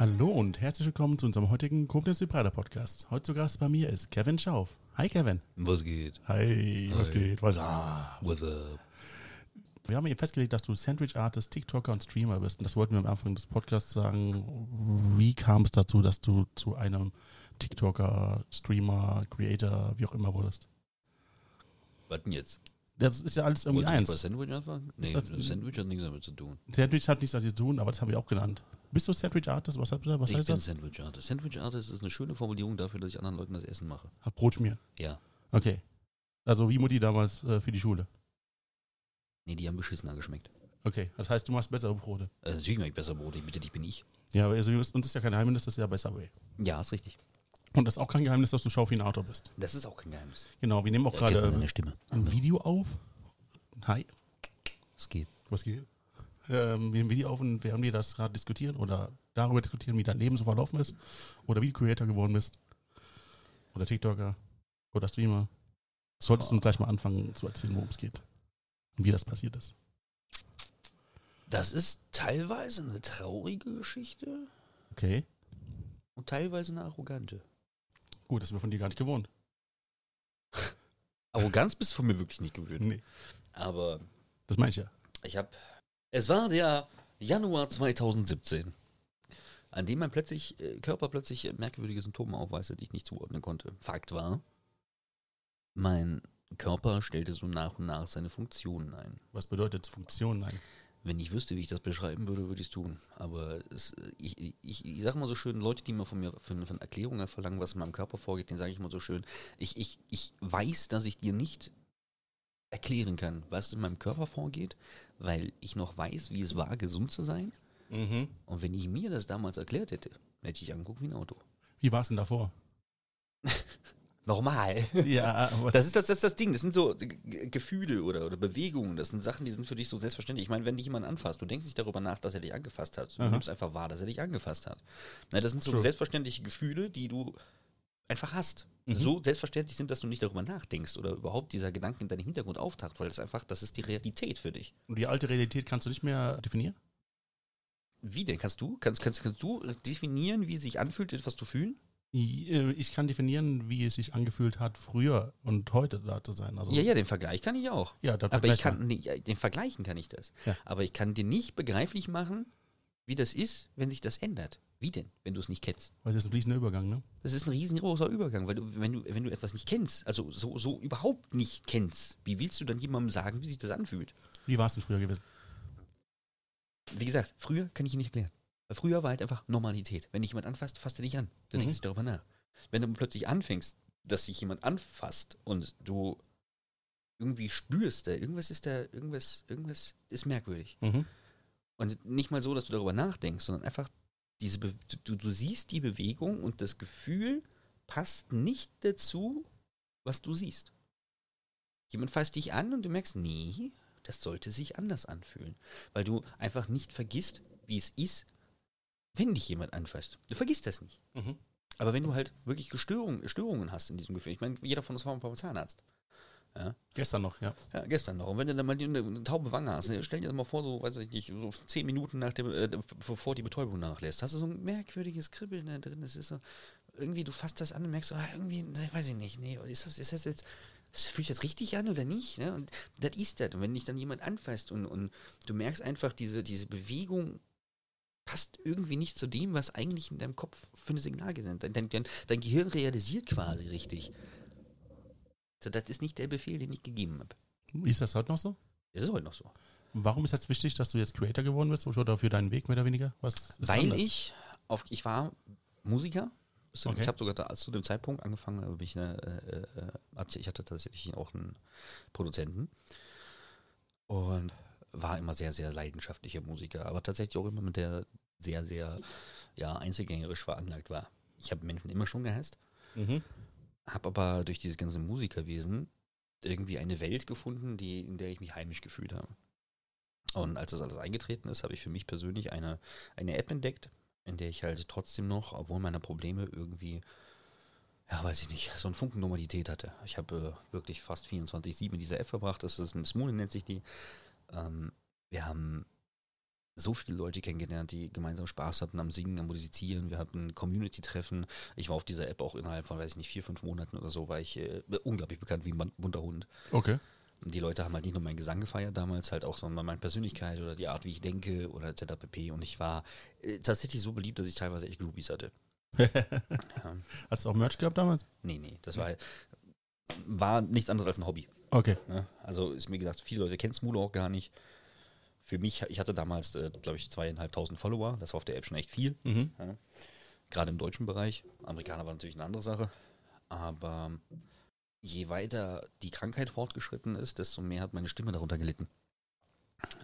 Hallo und herzlich willkommen zu unserem heutigen Koblenz Vibrator Podcast. Heute zu Gast bei mir ist Kevin Schauf. Hi Kevin. Was geht? Hi, was Hi. geht? Was ah. What's up? Wir haben eben festgelegt, dass du Sandwich Artist, TikToker und Streamer bist. Und das wollten wir am Anfang des Podcasts sagen. Wie kam es dazu, dass du zu einem TikToker, Streamer, Creator, wie auch immer wurdest? Was denn jetzt? Das ist ja alles irgendwie du nicht bei eins. Sandwich anfangen? Nee, das- das Sandwich hat nichts damit zu tun. Sandwich hat nichts damit zu tun, aber das habe ich auch genannt. Bist du Sandwich Artist? Was, was ich heißt bin das? Sandwich Artist. Sandwich Artist ist eine schöne Formulierung dafür, dass ich anderen Leuten das Essen mache. Hat Brot schmieren. Ja. Okay. Also wie Mutti damals äh, für die Schule. Nee, die haben beschissener geschmeckt. Okay, das heißt, du machst bessere Brote. Äh, natürlich mache ich besser Brot. Ich bitte dich, bin ich. Ja, aber also, uns ist ja kein Geheimnis, das ist ja bei Subway. Ja, ist richtig. Und das ist auch kein Geheimnis, dass du Schaufinator bist. Das ist auch kein Geheimnis. Genau, wir nehmen auch gerade äh, Stimme. ein Video auf. Hi, Es geht. was geht? Ähm, wir nehmen ein Video auf und während wir das gerade diskutieren oder darüber diskutieren, wie dein Leben so verlaufen ist oder wie du Creator geworden bist oder TikToker oder Streamer, solltest du gleich mal anfangen zu erzählen, worum es geht und wie das passiert ist. Das ist teilweise eine traurige Geschichte Okay, und teilweise eine arrogante. Gut, das sind wir von dir gar nicht gewohnt. Arroganz bist du von mir wirklich nicht gewöhnt. Nee, Aber das meine ich ja. Ich habe. Es war der Januar 2017, an dem mein plötzlich, äh, Körper plötzlich merkwürdige Symptome aufweiste, die ich nicht zuordnen konnte. Fakt war, mein Körper stellte so nach und nach seine Funktionen ein. Was bedeutet Funktion? Nein. Wenn ich wüsste, wie ich das beschreiben würde, würde ich es tun. Aber es, ich, ich, ich sage mal so schön, Leute, die mal von mir von, von Erklärungen verlangen, was in meinem Körper vorgeht, denen sage ich mal so schön, ich, ich, ich weiß, dass ich dir nicht erklären kann, was in meinem Körper vorgeht, weil ich noch weiß, wie es war, gesund zu sein. Mhm. Und wenn ich mir das damals erklärt hätte, hätte ich angeguckt wie ein Auto. Wie war es denn davor? Normal. Ja, Das ist das, das, ist das Ding. Das sind so Gefühle oder, oder Bewegungen. Das sind Sachen, die sind für dich so selbstverständlich. Ich meine, wenn dich jemand anfasst, du denkst nicht darüber nach, dass er dich angefasst hat. Du Aha. nimmst einfach wahr, dass er dich angefasst hat. Na, das sind so True. selbstverständliche Gefühle, die du einfach hast. Mhm. So selbstverständlich sind, dass du nicht darüber nachdenkst oder überhaupt dieser Gedanke in deinem Hintergrund auftaucht, weil das einfach, das ist die Realität für dich. Und die alte Realität kannst du nicht mehr definieren? Wie denn? Kannst du? Kannst, kannst, kannst du definieren, wie es sich anfühlt, etwas zu fühlen? Ich äh, ich kann definieren, wie es sich angefühlt hat, früher und heute da zu sein. Also, Ja, ja, den Vergleich kann ich auch. Ja, Aber ich kann, nee, den Vergleichen kann ich das. Ja. Aber ich kann dir nicht begreiflich machen, wie das ist, wenn sich das ändert. Wie denn, wenn du es nicht kennst? Weil das ist ein fließender Übergang, ne? Das ist ein riesengroßer Übergang, weil du, wenn du, wenn du etwas nicht kennst, also so, so überhaupt nicht kennst, wie willst du dann jemandem sagen, wie sich das anfühlt? Wie war es denn früher gewesen? Wie gesagt, früher kann ich ihn nicht erklären. Weil früher war halt einfach Normalität. Wenn dich jemand anfasst, fasst er dich an. Dann Mhm. denkst du darüber nach. Wenn du plötzlich anfängst, dass sich jemand anfasst und du irgendwie spürst, da irgendwas ist da, irgendwas, irgendwas ist merkwürdig. Mhm. Und nicht mal so, dass du darüber nachdenkst, sondern einfach diese Be du, du siehst die Bewegung und das Gefühl passt nicht dazu, was du siehst. Jemand fasst dich an und du merkst, nee, das sollte sich anders anfühlen. Weil du einfach nicht vergisst, wie es ist, wenn dich jemand anfasst. Du vergisst das nicht. Mhm. Aber wenn du halt wirklich Störungen, Störungen hast in diesem Gefühl, ich meine, jeder von uns war mal beim Zahnarzt. Ja, Gestern noch, ja. ja, gestern noch. Und wenn du dann mal die- eine, eine taube Wange hast, ne, stell dir das mal vor, so, weiß ich nicht, so zehn Minuten nach dem, äh, bevor die Betäubung nachlässt, hast du so ein merkwürdiges Kribbeln da drin. Das ist so, irgendwie, du fasst das an und merkst, ah, irgendwie, ne, weiß ich nicht, nee, ist das, ist das jetzt, das fühlt sich jetzt richtig an oder nicht? Ne? Und das ist das. Und wenn dich dann jemand anfasst und, und du merkst einfach, diese, diese Bewegung passt irgendwie nicht zu dem, was eigentlich in deinem Kopf für ein Signal gesendet dein, dein, dein Gehirn realisiert quasi richtig. So, das ist nicht der Befehl, den ich gegeben habe. Ist das heute noch so? Das ist heute noch so. Warum ist jetzt wichtig, dass du jetzt Creator geworden bist oder für deinen Weg mehr oder weniger? Was Weil anders? ich auf, ich war Musiker. Okay. Ich habe sogar da, zu dem Zeitpunkt angefangen, habe ich eine, äh, äh, ich hatte tatsächlich auch einen Produzenten und war immer sehr, sehr leidenschaftlicher Musiker, aber tatsächlich auch immer mit der sehr, sehr ja, einzelgängerisch veranlagt war. Ich habe Menschen immer schon gehasst, Mhm. habe aber durch dieses ganze Musikerwesen irgendwie eine Welt gefunden, die, in der ich mich heimisch gefühlt habe. Und als das alles eingetreten ist, habe ich für mich persönlich eine, eine App entdeckt, in der ich halt trotzdem noch, obwohl meine Probleme irgendwie, ja, weiß ich nicht, so eine Funken Normalität hatte. Ich habe äh, wirklich fast 24-7 in dieser App verbracht. Das ist ein Smoothie, nennt sich die. Ähm, wir haben so viele Leute kennengelernt, die gemeinsam Spaß hatten am Singen, am Musizieren. Wir hatten Community-Treffen. Ich war auf dieser App auch innerhalb von, weiß ich nicht, vier, fünf Monaten oder so, war ich äh, unglaublich bekannt wie ein bunter Hund. Okay. Die Leute haben halt nicht nur meinen Gesang gefeiert damals, halt auch sondern meine Persönlichkeit oder die Art, wie ich denke oder etc. pp. Und ich war äh, tatsächlich so beliebt, dass ich teilweise echt Groupies hatte. ja. Hast du auch Merch gehabt damals? Nee, nee, das war, war nichts anderes als ein Hobby. Okay. Ne? Also ist mir gesagt, viele Leute kennen Smulo auch gar nicht. Für mich, ich hatte damals, äh, glaube ich, zweieinhalbtausend Follower. Das war auf der App schon echt viel. Mhm. Ja. Gerade im deutschen Bereich. Amerikaner war natürlich eine andere Sache. Aber je weiter die Krankheit fortgeschritten ist, desto mehr hat meine Stimme darunter gelitten.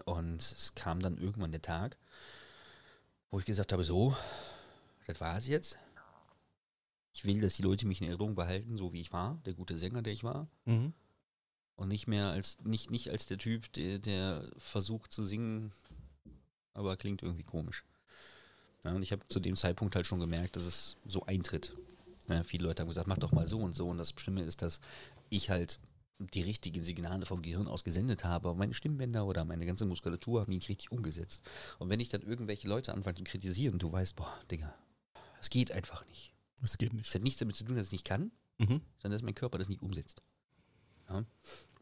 Und es kam dann irgendwann der Tag, wo ich gesagt habe, so, das war es jetzt. Ich will, dass die Leute mich in Erinnerung behalten, so wie ich war, der gute Sänger, der ich war. Mhm. Und nicht mehr als, nicht, nicht als der Typ, der, der versucht zu singen, aber klingt irgendwie komisch. Ja, und ich habe zu dem Zeitpunkt halt schon gemerkt, dass es so eintritt. Ja, viele Leute haben gesagt, mach doch mal so und so. Und das Schlimme ist, dass ich halt die richtigen Signale vom Gehirn aus gesendet habe, aber meine Stimmbänder oder meine ganze Muskulatur haben die nicht richtig umgesetzt. Und wenn ich dann irgendwelche Leute anfange zu kritisieren, du weißt, boah, Digga, es geht einfach nicht. Das geht Es nicht. hat nichts damit zu tun, dass ich es nicht kann, Mhm. sondern dass mein Körper das nicht umsetzt. Ja?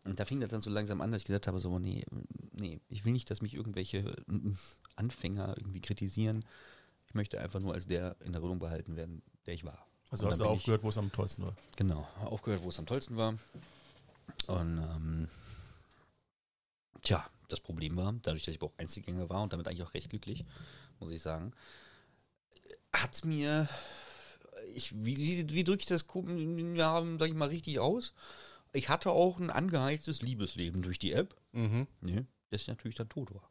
Und da fing das dann so langsam an, dass ich gesagt habe, so, nee, nee, ich will nicht, dass mich irgendwelche äh, Anfänger irgendwie kritisieren. Ich möchte einfach nur als der in Erinnerung behalten werden, der ich war. Also hast du aufgehört, wo es am tollsten war. Genau, aufgehört, wo es am tollsten war. Und ähm, tja, das Problem war, dadurch, dass ich auch Einzelgänger war und damit eigentlich auch recht glücklich, muss ich sagen, hat mir, ich, wie, wie, drücke ich das, ja, sag ich mal, richtig aus? Ich hatte auch ein angeheiztes Liebesleben durch die App, Mhm. ne, das natürlich dann tot war.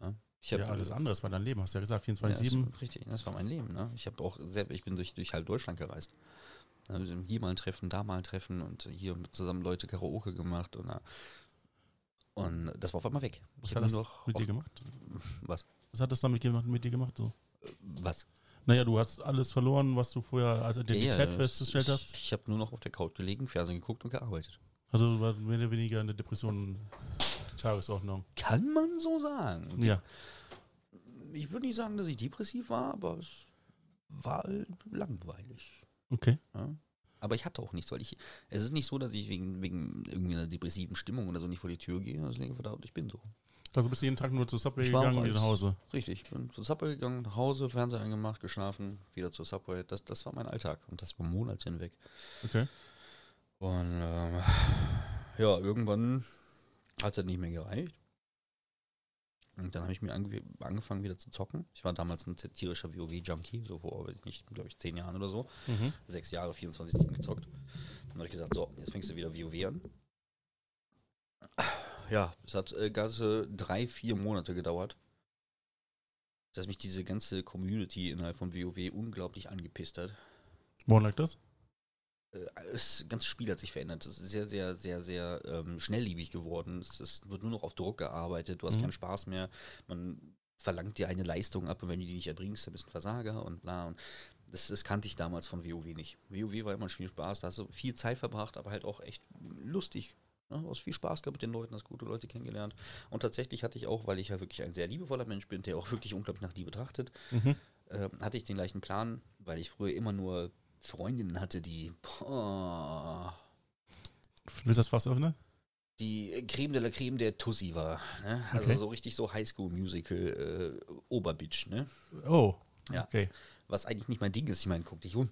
Ja, ich Ja, alles andere, das war dein Leben, hast du ja gesagt, ja, 24-7. das, richtig, das war mein Leben. Ne? Ich habe auch sehr, ich bin durch, durch halb Deutschland gereist. Ja, Hier mal ein Treffen, da mal ein Treffen und hier zusammen Leute Karaoke gemacht und, und das war auf einmal weg. Was Ich hat das noch mit dir gemacht? Was? Was hat das damit gemacht, mit dir gemacht? So? Was? Naja, du hast alles verloren, was du vorher als Identität Ja, festgestellt ich, hast. Ich habe nur noch auf der Couch gelegen, Fernsehen geguckt und gearbeitet. Also warst mehr oder weniger eine Depression Tagesordnung. Kann man so sagen. Ja. Ich würde nicht sagen, dass ich depressiv war, aber es war halt langweilig. Okay. Ja. Aber ich hatte auch nichts, weil ich. Es ist nicht so, dass ich wegen, wegen irgendwie einer depressiven Stimmung oder so nicht vor die Tür gehe. Liegt verdammt, ich bin so. Also bist du jeden Tag nur zu Subway Ich gegangen und wieder nach Hause. Richtig, ich bin zur Subway gegangen, nach Hause, Fernseher angemacht, geschlafen, wieder zur Subway. Das, das war mein Alltag und das war Monate hinweg. Okay. Und ähm, ja, irgendwann hat es nicht mehr gereicht. Und dann habe ich mir ange angefangen wieder zu zocken. Ich war damals ein tierischer WoW-Junkie, so vor, weiß ich nicht, glaube ich, zehn Jahren oder so. Mhm. Sechs Jahre, 24-7 gezockt. Dann habe ich gesagt, so, jetzt fängst du wieder WoW an. Ja, es hat äh, ganze drei, vier Monate gedauert, dass mich diese ganze Community innerhalb von WoW unglaublich angepisst hat. Woran lag das? Äh, das ganze Spiel hat sich verändert. Es ist sehr, sehr, sehr, sehr ähm, schnelllebig geworden. Es, ist, wird nur noch auf Druck gearbeitet. Du hast Mhm. keinen Spaß mehr. Man verlangt dir eine Leistung ab und wenn du die nicht erbringst, dann bist du ein Versager und bla. Und das, das kannte ich damals von WoW nicht. WoW war immer ein Spiel Spaß. Da hast du viel Zeit verbracht, aber halt auch echt lustig. Ne? Du hast viel Spaß gehabt mit den Leuten, hast gute Leute kennengelernt. Und tatsächlich hatte ich auch, weil ich ja wirklich ein sehr liebevoller Mensch bin, der auch wirklich unglaublich nach Liebe trachtet, Mhm. ähm, hatte ich den gleichen Plan, weil ich früher immer nur Freundinnen hatte, die boah, Willst du das Fass öffnen? die Creme de la Creme der Tussi war. Ne? Also Okay. so richtig so Highschool-Musical äh, Oberbitch, ne? Oh. Ja. Okay. Was eigentlich nicht mein Ding ist. Ich meine, guck dich um.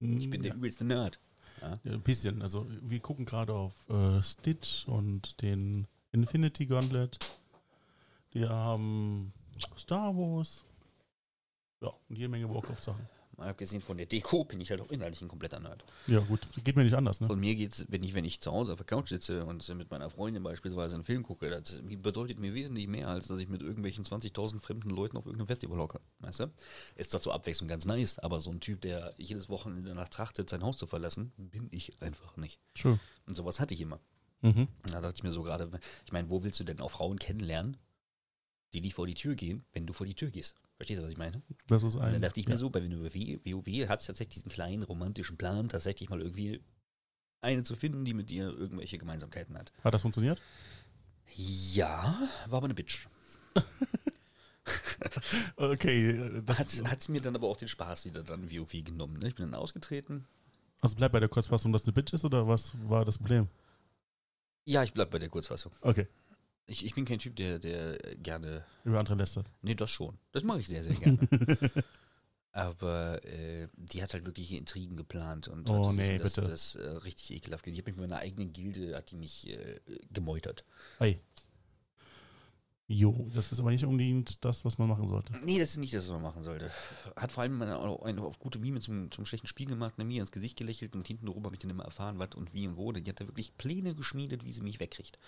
Ich bin der ja. übelste Nerd. Ja, ein bisschen. Also wir gucken gerade auf äh, Stitch und den Infinity Gauntlet. Die haben Star Wars. Ja, und jede Menge Warcraft-Sachen. Mal abgesehen von der Deko bin ich halt auch inhaltlich ein kompletter Nerd. Ja, gut. Geht mir nicht anders, ne? Und mir geht's, wenn ich, wenn ich zu Hause auf der Couch sitze und mit meiner Freundin beispielsweise einen Film gucke, das bedeutet mir wesentlich mehr, als dass ich mit irgendwelchen 20.000 fremden Leuten auf irgendeinem Festival hocke. Weißt du? Ist zur Abwechslung ganz nice, aber so ein Typ, der jedes Wochenende danach trachtet, sein Haus zu verlassen, bin ich einfach nicht. True. Und sowas hatte ich immer. Mhm. Da dachte ich mir so gerade, ich meine, wo willst du denn auch Frauen kennenlernen, die nicht vor die Tür gehen, wenn du vor die Tür gehst? Verstehst du, was ich meine? Das ist ein. dann dachte ich ja. mir so, bei WoW, hat tatsächlich diesen kleinen romantischen Plan, tatsächlich mal irgendwie eine zu finden, die mit dir irgendwelche Gemeinsamkeiten hat. Hat das funktioniert? Ja, war aber eine Bitch. okay. Hat es mir dann aber auch den Spaß wieder dann WoW genommen. Ne? Ich bin dann ausgetreten. also bleibt bei der Kurzfassung, dass eine Bitch ist oder was war das Problem? Ja, ich bleib bei der Kurzfassung. Okay, Ich, ich bin kein Typ, der, der gerne. über andere lästert. Nee, das schon. Das mache ich sehr, sehr gerne. Aber äh, die hat halt wirkliche Intrigen geplant und Oh, hat nee, das, bitte. das äh, richtig ekelhaft gemacht. Ich habe mich mit meiner eigenen Gilde, hat die mich äh, gemeutert. Ei. Jo, das ist aber nicht unbedingt das, was man machen sollte. Nee, das ist nicht das, was man machen sollte. Hat vor allem eine, eine auf gute Mime zum, zum schlechten Spiel gemacht, mir ins Gesicht gelächelt und hinten rum habe ich dann immer erfahren, was und wie und wo. Die hat da wirklich Pläne geschmiedet, wie sie mich wegkriegt.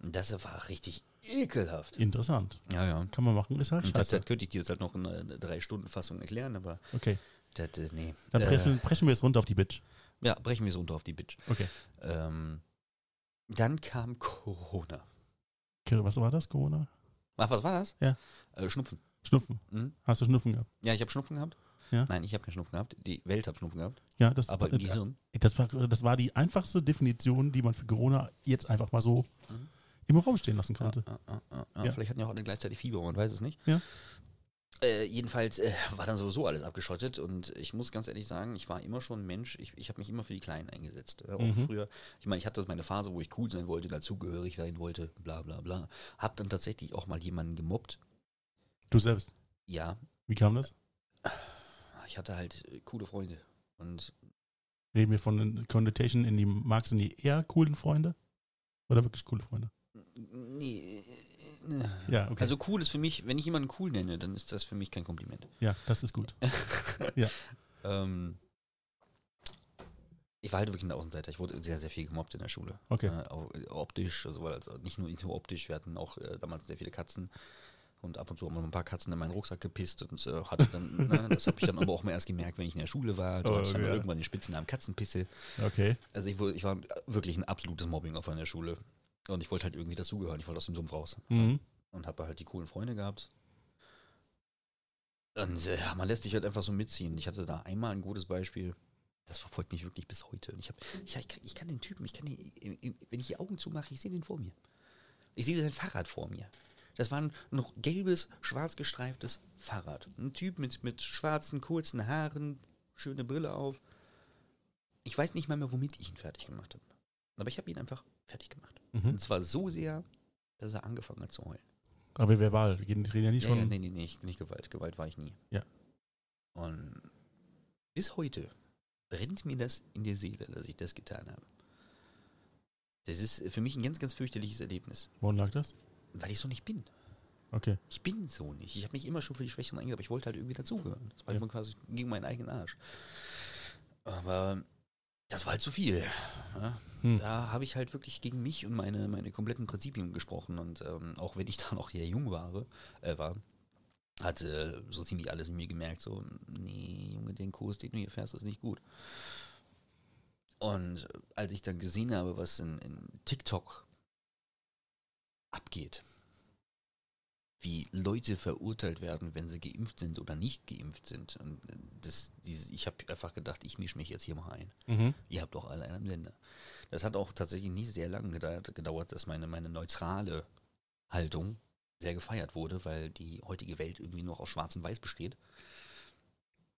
Und das war richtig ekelhaft. Interessant. Ja, ja. Kann man machen, ist halt Und das, scheiße. das könnte ich dir jetzt halt noch in einer Drei-Stunden-Fassung erklären, aber Okay, das, äh, nee. dann Äh, brechen, brechen wir es runter auf die Bitch. ja, brechen wir es runter auf die Bitch. Okay. Ähm, dann kam Corona. Was war das, Corona? Ach, was war das? Ja. Äh, Schnupfen. Schnupfen. Mhm. Hast du Schnupfen gehabt? Ja, ich habe Schnupfen gehabt. Ja. Nein, ich habe keinen Schnupfen gehabt. Die Welt hat Schnupfen gehabt. Ja, das, Aber im Gehirn. das, war, das war die einfachste Definition, die man für Corona jetzt einfach mal so Mhm. Im Raum stehen lassen konnte. ja, ja, ja, ja. Vielleicht hatten ja auch alle gleichzeitig Fieber, man weiß es nicht. Ja. Äh, jedenfalls äh, war dann sowieso alles abgeschottet und ich muss ganz ehrlich sagen, ich war immer schon ein Mensch, ich, ich habe mich immer für die Kleinen eingesetzt. Äh, auch Mhm. früher, ich meine, ich hatte meine Phase, wo ich cool sein wollte, dazugehörig sein wollte, bla bla bla. Hab dann tatsächlich auch mal jemanden gemobbt. Du selbst. Ja, Wie kam das? ich hatte halt äh, coole Freunde. Und Reden wir von Connotation in die Marks in die eher coolen Freunde? Oder wirklich coole Freunde? Nee, äh, Ja, okay. also cool ist für mich, wenn ich jemanden cool nenne, dann ist das für mich kein Kompliment. ja, das ist gut. Ähm, ich war halt wirklich ein Außenseiter. Ich wurde sehr, sehr viel gemobbt in der Schule. Okay. Äh, auch, äh, optisch, also, also nicht, nur, nicht nur optisch, wir hatten auch äh, damals sehr viele Katzen. Und ab und zu haben wir ein paar Katzen in meinen Rucksack gepisst und äh, hatte dann, ne, das habe ich dann aber auch mal erst gemerkt, wenn ich in der Schule war. Da Oh, hatte ich dann ja. irgendwann den Spitznamen Katzenpisse. Okay. Also ich, ich war wirklich ein absolutes Mobbing-Opfer in der Schule. Und ich wollte halt irgendwie dazugehören. Ich wollte aus dem Sumpf raus. Mhm. Und habe halt die coolen Freunde gehabt. Und äh, ja, man lässt sich halt einfach so mitziehen. Ich hatte da einmal ein gutes Beispiel. Das verfolgt mich wirklich bis heute. Und ich, hab, ich, ich, kann den Typen, ich kann den, wenn ich die Augen zumache, ich sehe den vor mir. Ich sehe sein Fahrrad vor mir. Das war ein noch gelbes, schwarz gestreiftes Fahrrad. Ein Typ mit, mit schwarzen, kurzen Haaren, schöne Brille auf. Ich weiß nicht mal mehr, womit ich ihn fertig gemacht habe. Aber ich habe ihn einfach fertig gemacht. Mhm. Und zwar so sehr, dass er angefangen hat zu heulen. Aber verbal. Wir reden ja nicht von. ja, nee, nee, nee, nicht, nicht Gewalt. Gewalt war ich nie. Ja. Und bis heute brennt mir das in der Seele, dass ich das getan habe. Das ist für mich ein ganz, ganz fürchterliches Erlebnis, Woran lag das? weil ich so nicht bin. Okay. Ich bin so nicht. Ich habe mich immer schon für die Schwächeren eingesetzt, aber ich wollte halt irgendwie dazugehören. Das war Ja. immer quasi gegen meinen eigenen Arsch. Aber das war halt zu viel. Ja? Hm. Da habe ich halt wirklich gegen mich und meine, meine kompletten Prinzipien gesprochen. Und ähm, auch wenn ich da noch sehr jung war, äh, war hat äh, so ziemlich alles in mir gemerkt, so, nee, Junge, den Kurs, den du hier fährst, ist nicht gut. Und als ich dann gesehen habe, was in, in TikTok abgeht, wie Leute verurteilt werden, wenn sie geimpft sind oder nicht geimpft sind. Und äh, das, diese, ich habe einfach gedacht, ich mische mich jetzt hier mal ein. Mhm. Ihr habt doch alle einen Sender. Das hat auch tatsächlich nicht sehr lange gedauert, gedauert dass meine, meine neutrale Haltung sehr gefeiert wurde, weil die heutige Welt irgendwie nur aus Schwarz und Weiß besteht.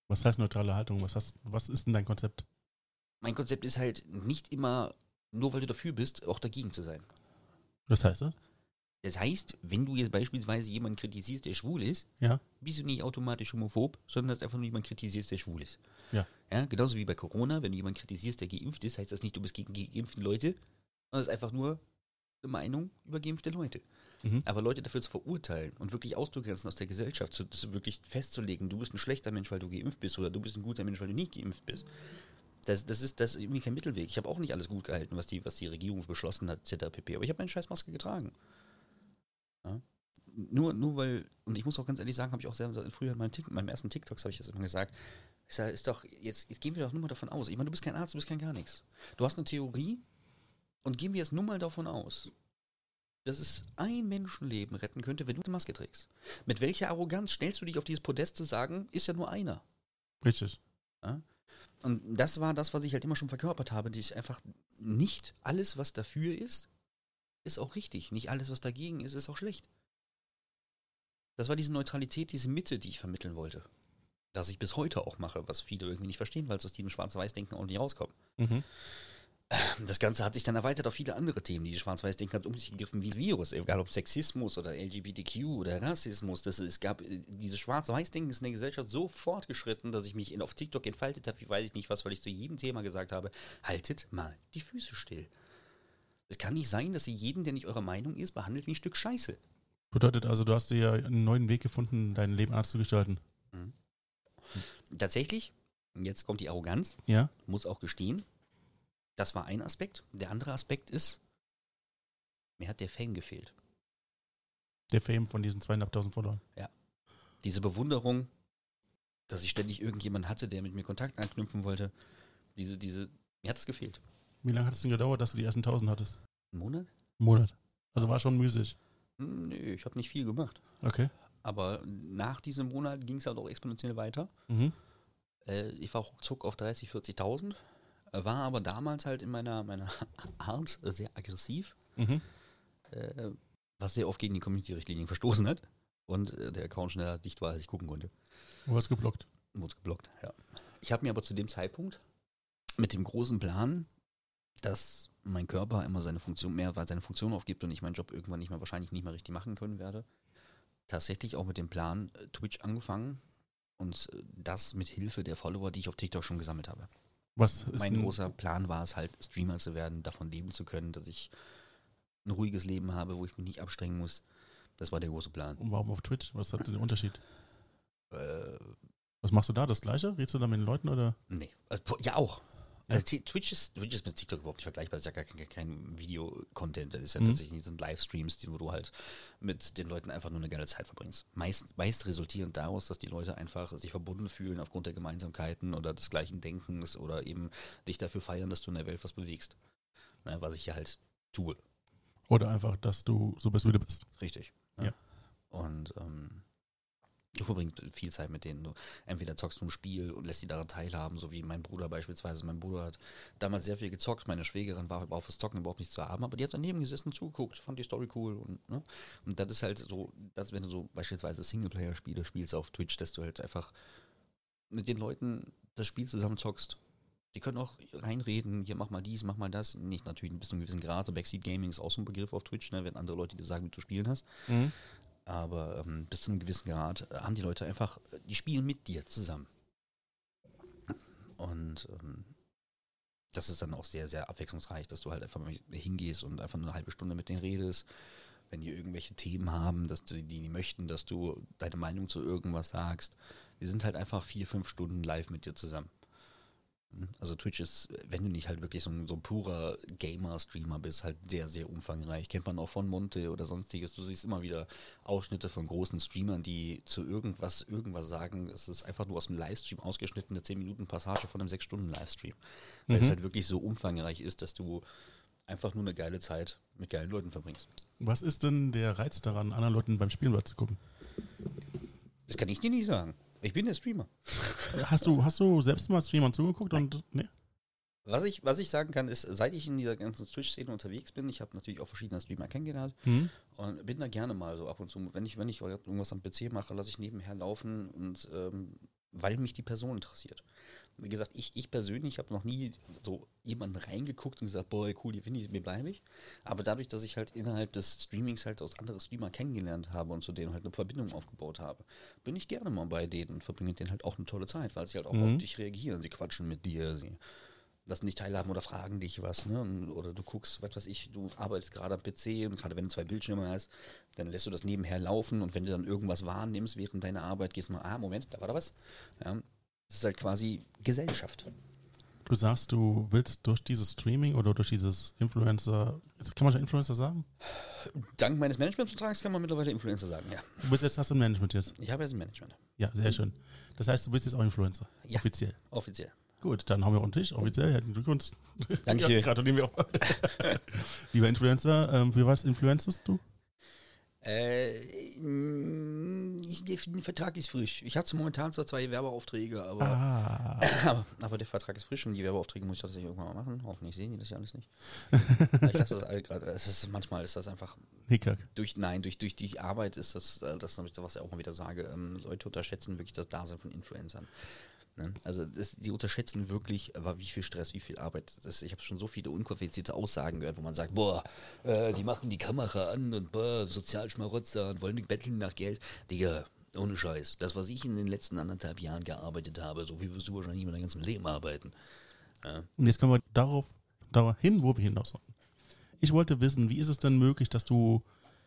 Was heißt neutrale Haltung? Was, hast, was ist denn dein Konzept? Mein Konzept ist halt nicht immer, nur weil du dafür bist, auch dagegen zu sein. Was heißt das? Das heißt, wenn du jetzt beispielsweise jemanden kritisierst, der schwul ist, Ja. bist du nicht automatisch homophob, sondern hast einfach nur jemanden kritisierst, der schwul ist. Ja. ja. Genauso wie bei Corona, wenn du jemanden kritisierst, der geimpft ist, heißt das nicht, du bist gegen die geimpften Leute, sondern das ist einfach nur eine Meinung über geimpfte Leute. Mhm. Aber Leute dafür zu verurteilen und wirklich auszugrenzen aus der Gesellschaft, zu, zu wirklich festzulegen, du bist ein schlechter Mensch, weil du geimpft bist, oder du bist ein guter Mensch, weil du nicht geimpft bist. Das, das, ist, das ist irgendwie kein Mittelweg. Ich habe auch nicht alles gut gehalten, was die, was die Regierung beschlossen hat, etc. pp. Aber ich habe meine Scheißmaske getragen. Ja? Nur, nur weil, und ich muss auch ganz ehrlich sagen, habe ich auch sehr, früher in meinem, Tik, meinem ersten TikToks habe ich das immer gesagt, ich sage, ist doch, jetzt, jetzt gehen wir doch nur mal davon aus. Ich meine, du bist kein Arzt, du bist kein gar nichts. Du hast eine Theorie und gehen wir jetzt nur mal davon aus, dass es ein Menschenleben retten könnte, wenn du eine Maske trägst. Mit welcher Arroganz stellst du dich auf dieses Podest zu sagen, ist ja nur einer. Richtig. Und das war das, was ich halt immer schon verkörpert habe, dass ich einfach nicht alles, was dafür ist, ist auch richtig. Nicht alles, was dagegen ist, ist auch schlecht. Das war diese Neutralität, diese Mitte, die ich vermitteln wollte. Das ich bis heute auch mache, was viele irgendwie nicht verstehen, weil es aus diesem Schwarz-Weiß-Denken auch nicht rauskommt. Mhm. Das Ganze hat sich dann erweitert auf viele andere Themen. Diese Schwarz-Weiß-Denken hat um sich gegriffen wie Virus, egal ob Sexismus oder LGBTQ oder Rassismus. Das, es gab, äh, dieses Schwarz-Weiß-Denken ist in der Gesellschaft so fortgeschritten, dass ich mich in, auf TikTok entfaltet habe, wie weiß ich nicht was, weil ich zu jedem Thema gesagt habe, haltet mal die Füße still. Es kann nicht sein, dass ihr jeden, der nicht eurer Meinung ist, behandelt wie ein Stück Scheiße. Bedeutet also, du hast dir ja einen neuen Weg gefunden, dein Leben anders zu gestalten. Tatsächlich, jetzt kommt die Arroganz, Ja? muss auch gestehen, das war ein Aspekt. Der andere Aspekt ist, mir hat der Fame gefehlt. Der Fame von diesen zweieinhalbtausend Followern. Diese Bewunderung, dass ich ständig irgendjemanden hatte, der mit mir Kontakt anknüpfen wollte. Diese, diese, mir hat es gefehlt. Wie lange hat es denn gedauert, dass du die ersten tausend hattest? Ein Monat? Ein Monat. Also war schon müßig. Hm, Nö, ich habe nicht viel gemacht. Okay. Aber nach diesem Monat ging es halt auch exponentiell weiter. Mhm. Äh, ich war ruckzuck auf 30.000, 40.000. äh, War aber damals halt in meiner, meiner Art sehr aggressiv. Mhm. äh, was sehr oft gegen die Community-Richtlinien verstoßen hat. Und äh, der Account schneller dicht war, als ich gucken konnte. Du hast geblockt. Wurde geblockt, ja. Ich habe mir aber zu dem Zeitpunkt mit dem großen Plan, dass mein Körper immer seine Funktion, mehr seine Funktion aufgibt und ich meinen Job irgendwann nicht mehr, wahrscheinlich nicht mehr richtig machen können werde, tatsächlich auch mit dem Plan äh, Twitch angefangen und äh, das mit Hilfe der Follower, die ich auf TikTok schon gesammelt habe. Was Mein großer Plan war es halt, Streamer zu werden, davon leben zu können, dass ich ein ruhiges Leben habe, wo ich mich nicht abstrengen muss. Das war der große Plan. und warum auf Twitch? Was hat den Unterschied? Äh, Was machst du da? Das gleiche? Redest du da mit den Leuten oder? nee. Po- ja, auch. Ja. Also, Twitch, ist, Twitch ist mit TikTok überhaupt nicht vergleichbar. Das ist ja gar kein, kein Video-Content. Das ist ja Mhm. tatsächlich sind Livestreams, die, wo du halt mit den Leuten einfach nur eine geile Zeit verbringst. Meist, meist resultierend daraus, dass die Leute einfach sich verbunden fühlen aufgrund der Gemeinsamkeiten oder des gleichen Denkens oder eben dich dafür feiern, dass du in der Welt was bewegst. Na, was ich ja halt tue. Oder einfach, dass du so bist, wie du bist. Richtig. Ja. Und ähm, du verbringst viel Zeit mit denen. Du entweder zockst du ein Spiel und lässt sie daran teilhaben, so wie mein Bruder beispielsweise. Mein Bruder hat damals sehr viel gezockt. Meine Schwägerin war auf das Zocken überhaupt nicht zu haben, aber die hat daneben gesessen und zugeguckt, fand die Story cool. Und, ne? und das ist halt so, dass wenn du so beispielsweise Singleplayer-Spiele spielst auf Twitch, dass du halt einfach mit den Leuten das Spiel zusammen zockst. Die können auch reinreden, hier mach mal dies, mach mal das. Nicht natürlich bis zu einem gewissen Grad. Backseat Gaming ist auch so ein Begriff auf Twitch, ne, wenn andere Leute dir sagen, wie du spielen hast. Aber ähm, bis zu einem gewissen Grad äh, haben die Leute einfach, äh, die spielen mit dir zusammen. Und ähm, das ist dann auch sehr, sehr abwechslungsreich, dass du halt einfach mal hingehst und einfach nur eine halbe Stunde mit denen redest. Wenn die irgendwelche Themen haben, dass die, die möchten, dass du deine Meinung zu irgendwas sagst. Wir sind halt einfach vier, fünf Stunden live mit dir zusammen. Also Twitch ist, wenn du nicht halt wirklich so ein, so ein purer Gamer-Streamer bist, halt sehr, sehr umfangreich. Kennt man auch von Monte oder sonstiges. Du siehst immer wieder Ausschnitte von großen Streamern, die zu irgendwas, irgendwas sagen. Es ist einfach nur aus dem Livestream ausgeschnitten, eine 10-Minuten-Passage von einem 6-Stunden-Livestream. Weil es Mhm. halt wirklich so umfangreich ist, dass du einfach nur eine geile Zeit mit geilen Leuten verbringst. Was ist denn der Reiz daran, anderen Leuten beim Spielen zu gucken? Das kann ich dir nicht sagen. Ich bin der Streamer. Hast du, hast du selbst mal Streamern zugeguckt und ne? Was ich, was ich sagen kann, ist, seit ich in dieser ganzen Twitch-Szene unterwegs bin, ich habe natürlich auch verschiedene Streamer kennengelernt, Hm? Und bin da gerne mal so ab und zu, wenn ich, wenn ich irgendwas am PC mache, lasse ich nebenher laufen und ähm, weil mich die Person interessiert. Wie gesagt, ich, ich persönlich habe noch nie so jemanden reingeguckt und gesagt, boah, cool, hier finde ich, mir bleibe ich. Aber dadurch, dass ich halt innerhalb des Streamings halt aus anderen Streamern kennengelernt habe und zu denen halt eine Verbindung aufgebaut habe, bin ich gerne mal bei denen und verbringe denen halt auch eine tolle Zeit, weil sie halt auch Mhm. auf dich reagieren. Sie quatschen mit dir, sie lassen dich teilhaben oder fragen dich was, ne? Oder du guckst, was weiß ich, du arbeitest gerade am PC und gerade wenn du zwei Bildschirme hast, dann lässt du das nebenher laufen und wenn du dann irgendwas wahrnimmst während deiner Arbeit, gehst du mal, ah, Moment, da war da was. Ja, das ist halt quasi Gesellschaft. Du sagst, du willst durch dieses Streaming oder durch dieses Influencer, kann man schon Influencer sagen? Dank meines Managementvertrags kann man mittlerweile Influencer sagen, ja. Du bist jetzt hast du ein Management jetzt. Ich habe jetzt ein Management. Ja, sehr schön. Das heißt, du bist jetzt auch Influencer. Ja. Offiziell. Offiziell. Gut, dann haben wir unten Tisch. Offiziell, herzlichen Glückwunsch. Danke. Gratulieren wir auch. Lieber Influencer, ähm, für was influenzest du? Äh, ich, der Vertrag ist frisch. Ich habe momentan zwar zwei Werbeaufträge, aber, Ah. aber der Vertrag ist frisch und die Werbeaufträge muss ich tatsächlich irgendwann mal machen. Hoffentlich sehen die das ja alles nicht. ich lasse das alle gerade. Es ist manchmal ist das einfach Hickhack. durch nein durch durch die Arbeit ist das äh, das was ich auch mal wieder sage. Ähm, Leute unterschätzen wirklich das Dasein von Influencern. Ne? Also das, die unterschätzen wirklich, aber wie viel Stress, wie viel Arbeit. Das, ich habe schon so viele unqualifizierte Aussagen gehört, wo man sagt, boah, äh, die machen die Kamera an und boah, Sozialschmarotzer und wollen betteln nach Geld. Digga, ohne Scheiß. Das, was ich in den letzten anderthalb Jahren gearbeitet habe, so wie wirst du wahrscheinlich in deinem ganzen Leben arbeiten. Ja. Und jetzt kommen wir darauf, darauf hin, wo wir hinaus wollen. Ich wollte wissen, wie ist es denn möglich, dass du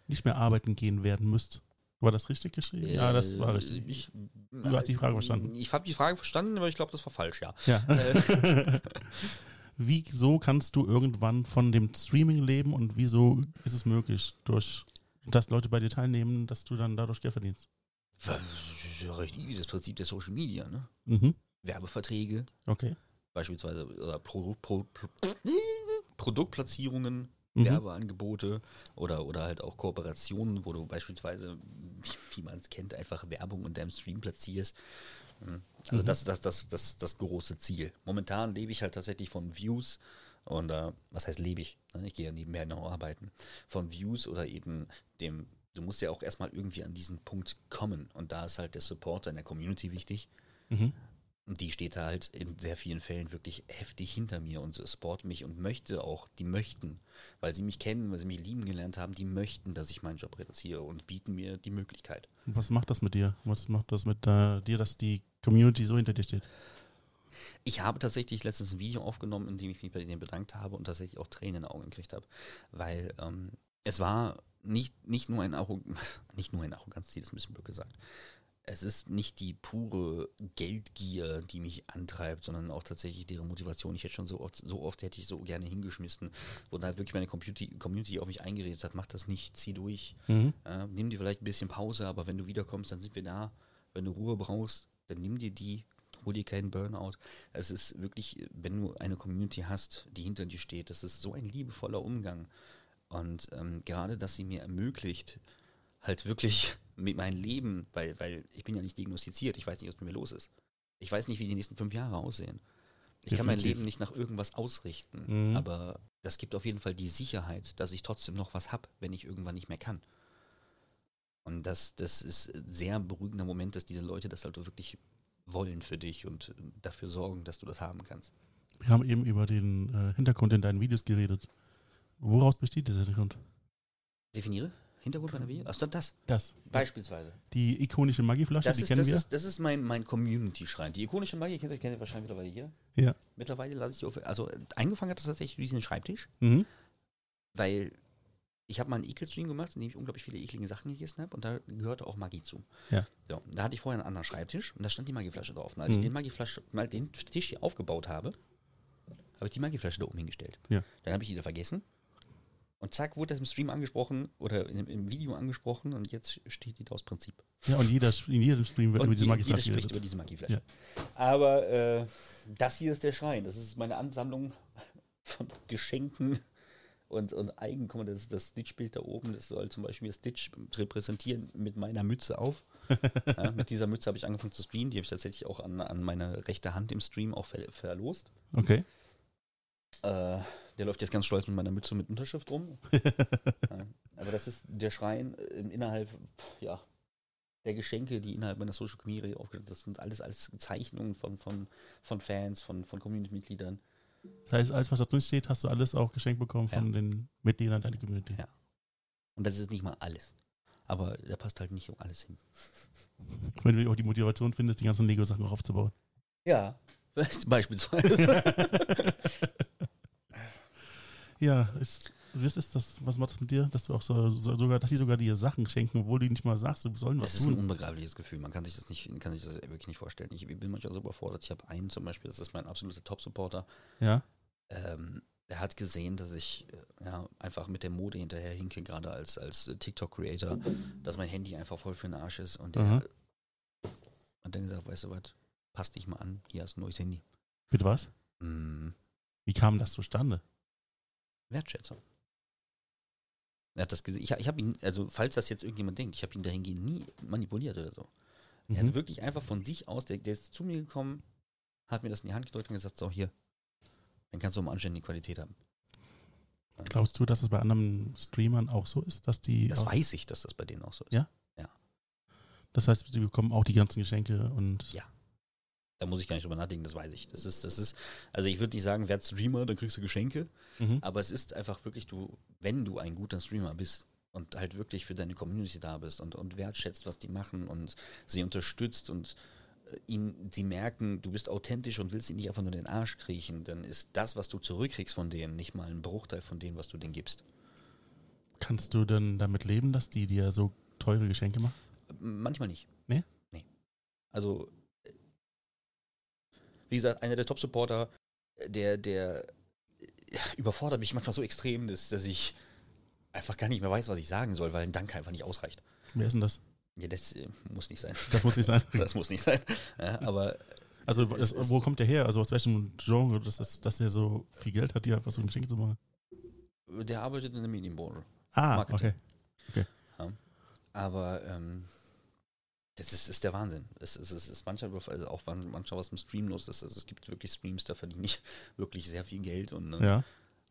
nicht mehr arbeiten gehen werden müsst? War das richtig geschrieben? ja, das war Äh, richtig. Ich, Du hast die Frage verstanden. Ich habe die Frage verstanden, aber ich glaube, das war falsch, ja. Ja. Äh, Wieso kannst du irgendwann von dem Streaming leben und wieso ist es möglich, durch dass Leute bei dir teilnehmen, dass du dann dadurch Geld verdienst? das ist ja recht easy, das Prinzip der Social Media, ne? Mhm. Werbeverträge, Okay. beispielsweise oder Pro, Pro, Pro, Produktplatzierungen, Mhm. Werbeangebote oder, oder halt auch Kooperationen, wo du beispielsweise, wie, wie man es kennt, einfach Werbung in deinem Stream platzierst. Mhm. Also Mhm. das ist das, das, das, das große Ziel. Momentan lebe ich halt tatsächlich von Views und äh, was heißt lebe ich? Ne? Ich gehe ja nebenher noch arbeiten. Von Views oder eben dem, du musst ja auch erstmal irgendwie an diesen Punkt kommen und da ist halt der Support in der Community wichtig. Mhm. Und die steht da halt in sehr vielen Fällen wirklich heftig hinter mir und support mich und möchte auch, die möchten, weil sie mich kennen, weil sie mich lieben gelernt haben, die möchten, dass ich meinen Job reduziere und bieten mir die Möglichkeit. Und was macht das mit dir? Was macht das mit äh, dir, dass die Community so hinter dir steht? Ich habe tatsächlich letztens ein Video aufgenommen, in dem ich mich bei denen bedankt habe und tatsächlich auch Tränen in den Augen gekriegt habe, weil ähm, es war nicht, nicht nur ein Arro nicht nur ein Arroganzziel, ist ein bisschen blöd gesagt. Es ist nicht die pure Geldgier, die mich antreibt, sondern auch tatsächlich deren Motivation. Ich hätte schon so oft, so oft hätte ich so gerne hingeschmissen, wo dann halt wirklich meine Community, Community auf mich eingeredet hat, mach das nicht, zieh durch. Mhm. Äh, nimm dir vielleicht ein bisschen Pause, aber wenn du wiederkommst, dann sind wir da. Wenn du Ruhe brauchst, dann nimm dir die, hol dir keinen Burnout. Es ist wirklich, wenn du eine Community hast, die hinter dir steht, das ist so ein liebevoller Umgang. Und ähm, gerade, dass sie mir ermöglicht, halt wirklich mit meinem Leben, weil, weil ich bin ja nicht diagnostiziert, ich weiß nicht, was mit mir los ist. Ich weiß nicht, wie die nächsten fünf Jahre aussehen. Ich kann mein Definitiv. Leben nicht nach irgendwas ausrichten, Mhm. aber das gibt auf jeden Fall die Sicherheit, dass ich trotzdem noch was habe, wenn ich irgendwann nicht mehr kann. Und das, das ist ein sehr beruhigender Moment, dass diese Leute das halt wirklich wollen für dich und dafür sorgen, dass du das haben kannst. Wir haben eben über den äh, Hintergrund in deinen Videos geredet. Woraus besteht dieser Hintergrund? Definiere? Hintergrund meiner Video? Achso, das. Das. Beispielsweise. Die ikonische Magieflasche, Das die ist, kennen das, wir. ist, das ist mein, mein Community-Schrein. Die ikonische Magie kennt ihr kennt ihr wahrscheinlich mittlerweile jeder. Ja. Mittlerweile lasse ich auf. Also angefangen hat das tatsächlich durch diesen Schreibtisch, Mhm. weil ich habe mal einen Ekel-Stream gemacht, in dem ich unglaublich viele eklige Sachen gegessen habe und da gehörte auch Magie zu. Ja. So, da hatte ich vorher einen anderen Schreibtisch und da stand die Magieflasche drauf. Und als Mhm. ich den Magieflasche, mal den Tisch hier aufgebaut habe, habe ich die Magieflasche da oben hingestellt. Ja. Dann habe ich die da vergessen. Und zack, wurde das im Stream angesprochen oder im, im Video angesprochen und jetzt steht die da aus Prinzip. Ja, und jeder, in jedem Stream wird über diese Magieflasche jeder spricht geredet. über diese Magieflasche. Aber äh, das hier ist der Schrein. Das ist meine Ansammlung von Geschenken und, und Eigen. Guck mal, das ist das Stitch-Bild da oben. Das soll zum Beispiel Stitch repräsentieren mit meiner Mütze auf. ja, mit dieser Mütze habe ich angefangen zu streamen. Die habe ich tatsächlich auch an, an meine rechte Hand im Stream auch ver verlost. Okay. Äh, der läuft jetzt ganz stolz mit meiner Mütze mit Unterschrift rum. ja, aber das ist der Schrein im innerhalb, ja, der Geschenke, die innerhalb meiner Social Community aufgestellt Das sind alles, alles Zeichnungen von, von, von Fans, von, von Community-Mitgliedern. Das heißt, alles, was da drin steht, hast du alles auch geschenkt bekommen von den Mitgliedern deiner Community. Ja. Und das ist nicht mal alles. Aber da passt halt nicht um alles hin. Wenn du auch die Motivation findest, die ganzen Lego-Sachen auch aufzubauen. Ja. Beispielsweise. Ja, ist, was ist das, was macht das mit dir, dass du auch so, so sogar, dass sie sogar dir Sachen schenken, obwohl du nicht mal sagst, du sollen was Das ist ein tun. unbegreifliches Gefühl. Man kann sich das nicht, kann sich das wirklich nicht vorstellen. Ich bin manchmal so überfordert. Ich habe einen zum Beispiel, das ist mein absoluter Top-Supporter. Ja. Ähm, er hat gesehen, dass ich äh, ja, einfach mit der Mode hinterher hinke, gerade als, als TikTok-Creator, dass mein Handy einfach voll für den Arsch ist. Und Aha. er hat dann gesagt, weißt du was, passt dich mal an, hier hast du ein neues Handy. Mit was? Mm, Wie kam das zustande? Wertschätzung. Er hat das gesehen. Ich, ich habe ihn, also falls das jetzt irgendjemand denkt, ich habe ihn dahingehend nie manipuliert oder so. Er Mhm. hat wirklich einfach von sich aus, der, der ist zu mir gekommen, hat mir das in die Hand gedrückt und gesagt, so hier, dann kannst du mal anständige Qualität haben. Glaubst du, dass es bei anderen Streamern auch so ist, dass die. Das weiß ich, dass das bei denen auch so ist. Ja? das heißt, sie bekommen auch die ganzen Geschenke und. Ja. Da muss ich gar nicht drüber nachdenken, das weiß ich. Das ist, das ist, also ich würde nicht sagen, werd Streamer, dann kriegst du Geschenke. Mhm. Aber es ist einfach wirklich, du, wenn du ein guter Streamer bist und halt wirklich für deine Community da bist und, und wertschätzt, was die machen und sie unterstützt und äh, ihnen, sie merken, du bist authentisch und willst ihnen nicht einfach nur den Arsch kriechen, dann ist das, was du zurückkriegst von denen, nicht mal ein Bruchteil von dem, was du denen gibst. Kannst du denn damit leben, dass die dir so teure Geschenke machen? Manchmal nicht. Nee? Nee. Also, wie gesagt, einer der Top-Supporter, äh, der, der äh, überfordert mich manchmal so extrem, dass, dass ich einfach gar nicht mehr weiß, was ich sagen soll, weil ein Dank einfach nicht ausreicht. Wer ist denn das? Ja, das äh, muss nicht sein. Das muss nicht sein. Das muss nicht sein. Ja, aber Also, Es es, wo kommt der her? Also, aus welchem Genre, dass, das, dass er so viel Geld hat, dir einfach so ein Geschenk zu machen? der arbeitet in der Medienbranche. Ah, Marketing. okay. Aber ähm, das ist, ist der Wahnsinn. Es, es, es ist manchmal, also auch manchmal was im Stream los ist. Also es gibt wirklich Streams, da verdiene ich wirklich sehr viel Geld und, äh, Ja.